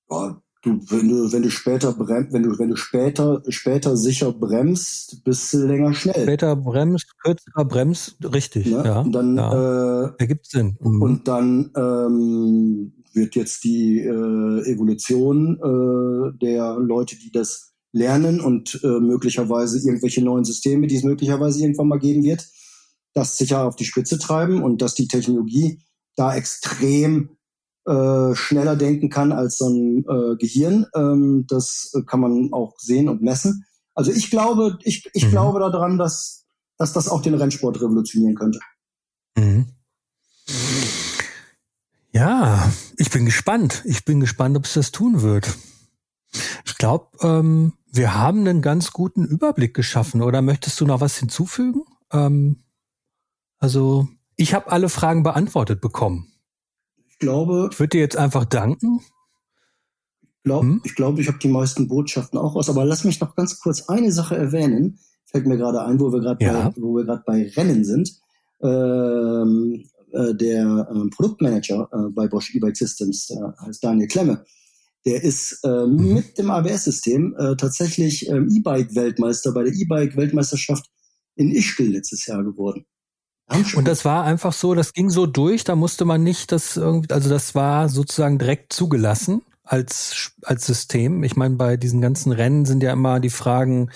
Ja, Du, wenn du, wenn du später bremst, wenn du, wenn du später, später sicher bremst, bist du länger schnell. Später bremst, kürzer bremst, richtig, ne? ja. Und dann, ja. Äh, ergibt Sinn. Mhm. Und dann, ähm, wird jetzt die äh, Evolution äh, der Leute, die das lernen und äh, möglicherweise irgendwelche neuen Systeme, die es möglicherweise irgendwann mal geben wird, das sicher auf die Spitze treiben und dass die Technologie da extrem äh, schneller denken kann als so ein äh, Gehirn. Ähm, das kann man auch sehen und messen. Also ich glaube, ich, ich mhm. glaube daran, dass, dass das auch den Rennsport revolutionieren könnte. Mhm. Ja, ich bin gespannt. Ich bin gespannt, ob es das tun wird. Ich glaube, ähm, wir haben einen ganz guten Überblick geschaffen. Oder möchtest du noch was hinzufügen? Ähm, also, ich habe alle Fragen beantwortet bekommen. Ich glaube. Ich würde dir jetzt einfach danken. Glaub, hm? Ich glaube, ich habe die meisten Botschaften auch aus. Aber lass mich noch ganz kurz eine Sache erwähnen. Fällt mir gerade ein, wo wir gerade ja. bei, wo wir gerade bei Rennen sind. Ähm, äh, der äh, Produktmanager äh, bei Bosch E-Bike Systems, der heißt Daniel Klemme, der ist äh, mhm. mit dem ABS-System äh, tatsächlich ähm, E-Bike-Weltmeister bei der E-Bike-Weltmeisterschaft in Ischgl letztes Jahr geworden. Und das war einfach so, das ging so durch, da musste man nicht das irgendwie, also das war sozusagen direkt zugelassen als, als System. Ich meine, bei diesen ganzen Rennen sind ja immer die Fragen,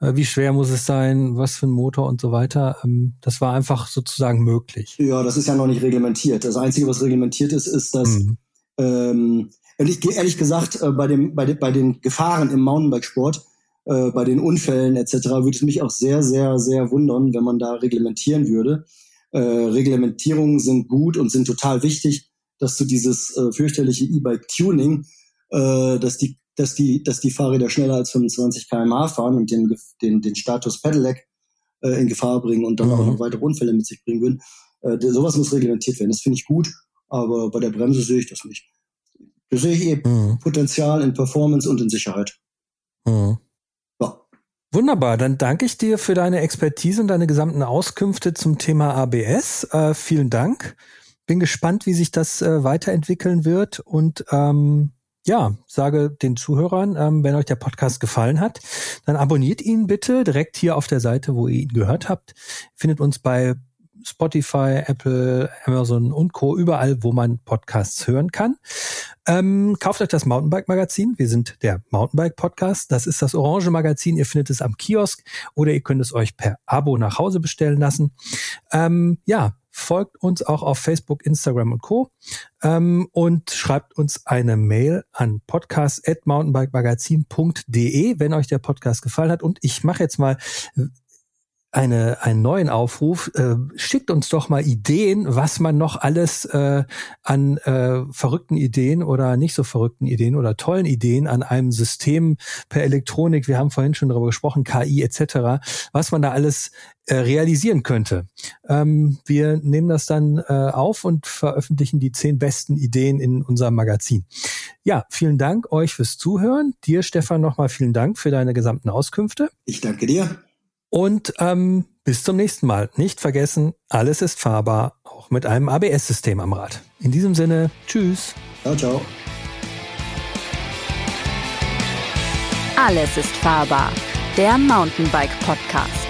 äh, wie schwer muss es sein, was für ein Motor und so weiter. Ähm, das war einfach sozusagen möglich. Ja, das ist ja noch nicht reglementiert. Das Einzige, was reglementiert ist, ist, dass mhm. ähm, ehrlich, ehrlich gesagt, äh, bei, dem, bei, de, bei den Gefahren im Mountainbikesport, äh, bei den Unfällen etc., würde es mich auch sehr, sehr, sehr wundern, wenn man da reglementieren würde. Äh, Reglementierungen sind gut und sind total wichtig dass du dieses äh, fürchterliche E-Bike-Tuning, äh, dass die dass die, dass die Fahrräder schneller als 25 km/h fahren und den, den, den Status Pedelec äh, in Gefahr bringen und dann mhm. auch noch weitere Unfälle mit sich bringen würden. Äh, sowas muss reglementiert werden. Das finde ich gut, aber bei der Bremse sehe ich das nicht. Da sehe ich eben mhm. Potenzial in Performance und in Sicherheit. Mhm. Ja. Wunderbar, dann danke ich dir für deine Expertise und deine gesamten Auskünfte zum Thema ABS. Äh, vielen Dank bin gespannt, wie sich das äh, weiterentwickeln wird und ähm, ja, sage den Zuhörern, ähm, wenn euch der Podcast gefallen hat, dann abonniert ihn bitte direkt hier auf der Seite, wo ihr ihn gehört habt. Findet uns bei Spotify, Apple, Amazon und Co. überall, wo man Podcasts hören kann. Ähm, kauft euch das Mountainbike Magazin. Wir sind der Mountainbike Podcast. Das ist das Orange Magazin. Ihr findet es am Kiosk oder ihr könnt es euch per Abo nach Hause bestellen lassen. Ähm, ja, folgt uns auch auf Facebook, Instagram und Co. Ähm, und schreibt uns eine Mail an podcast.mountainbikemagazin.de, wenn euch der Podcast gefallen hat. Und ich mache jetzt mal eine, einen neuen Aufruf. Äh, schickt uns doch mal Ideen, was man noch alles äh, an äh, verrückten Ideen oder nicht so verrückten Ideen oder tollen Ideen an einem System per Elektronik, wir haben vorhin schon darüber gesprochen, KI etc., was man da alles äh, realisieren könnte. Ähm, wir nehmen das dann äh, auf und veröffentlichen die zehn besten Ideen in unserem Magazin. Ja, vielen Dank euch fürs Zuhören. Dir, Stefan, nochmal vielen Dank für deine gesamten Auskünfte. Ich danke dir. Und ähm, bis zum nächsten Mal. Nicht vergessen, alles ist fahrbar, auch mit einem ABS-System am Rad. In diesem Sinne, tschüss. Ciao, ciao. Alles ist fahrbar. Der Mountainbike Podcast.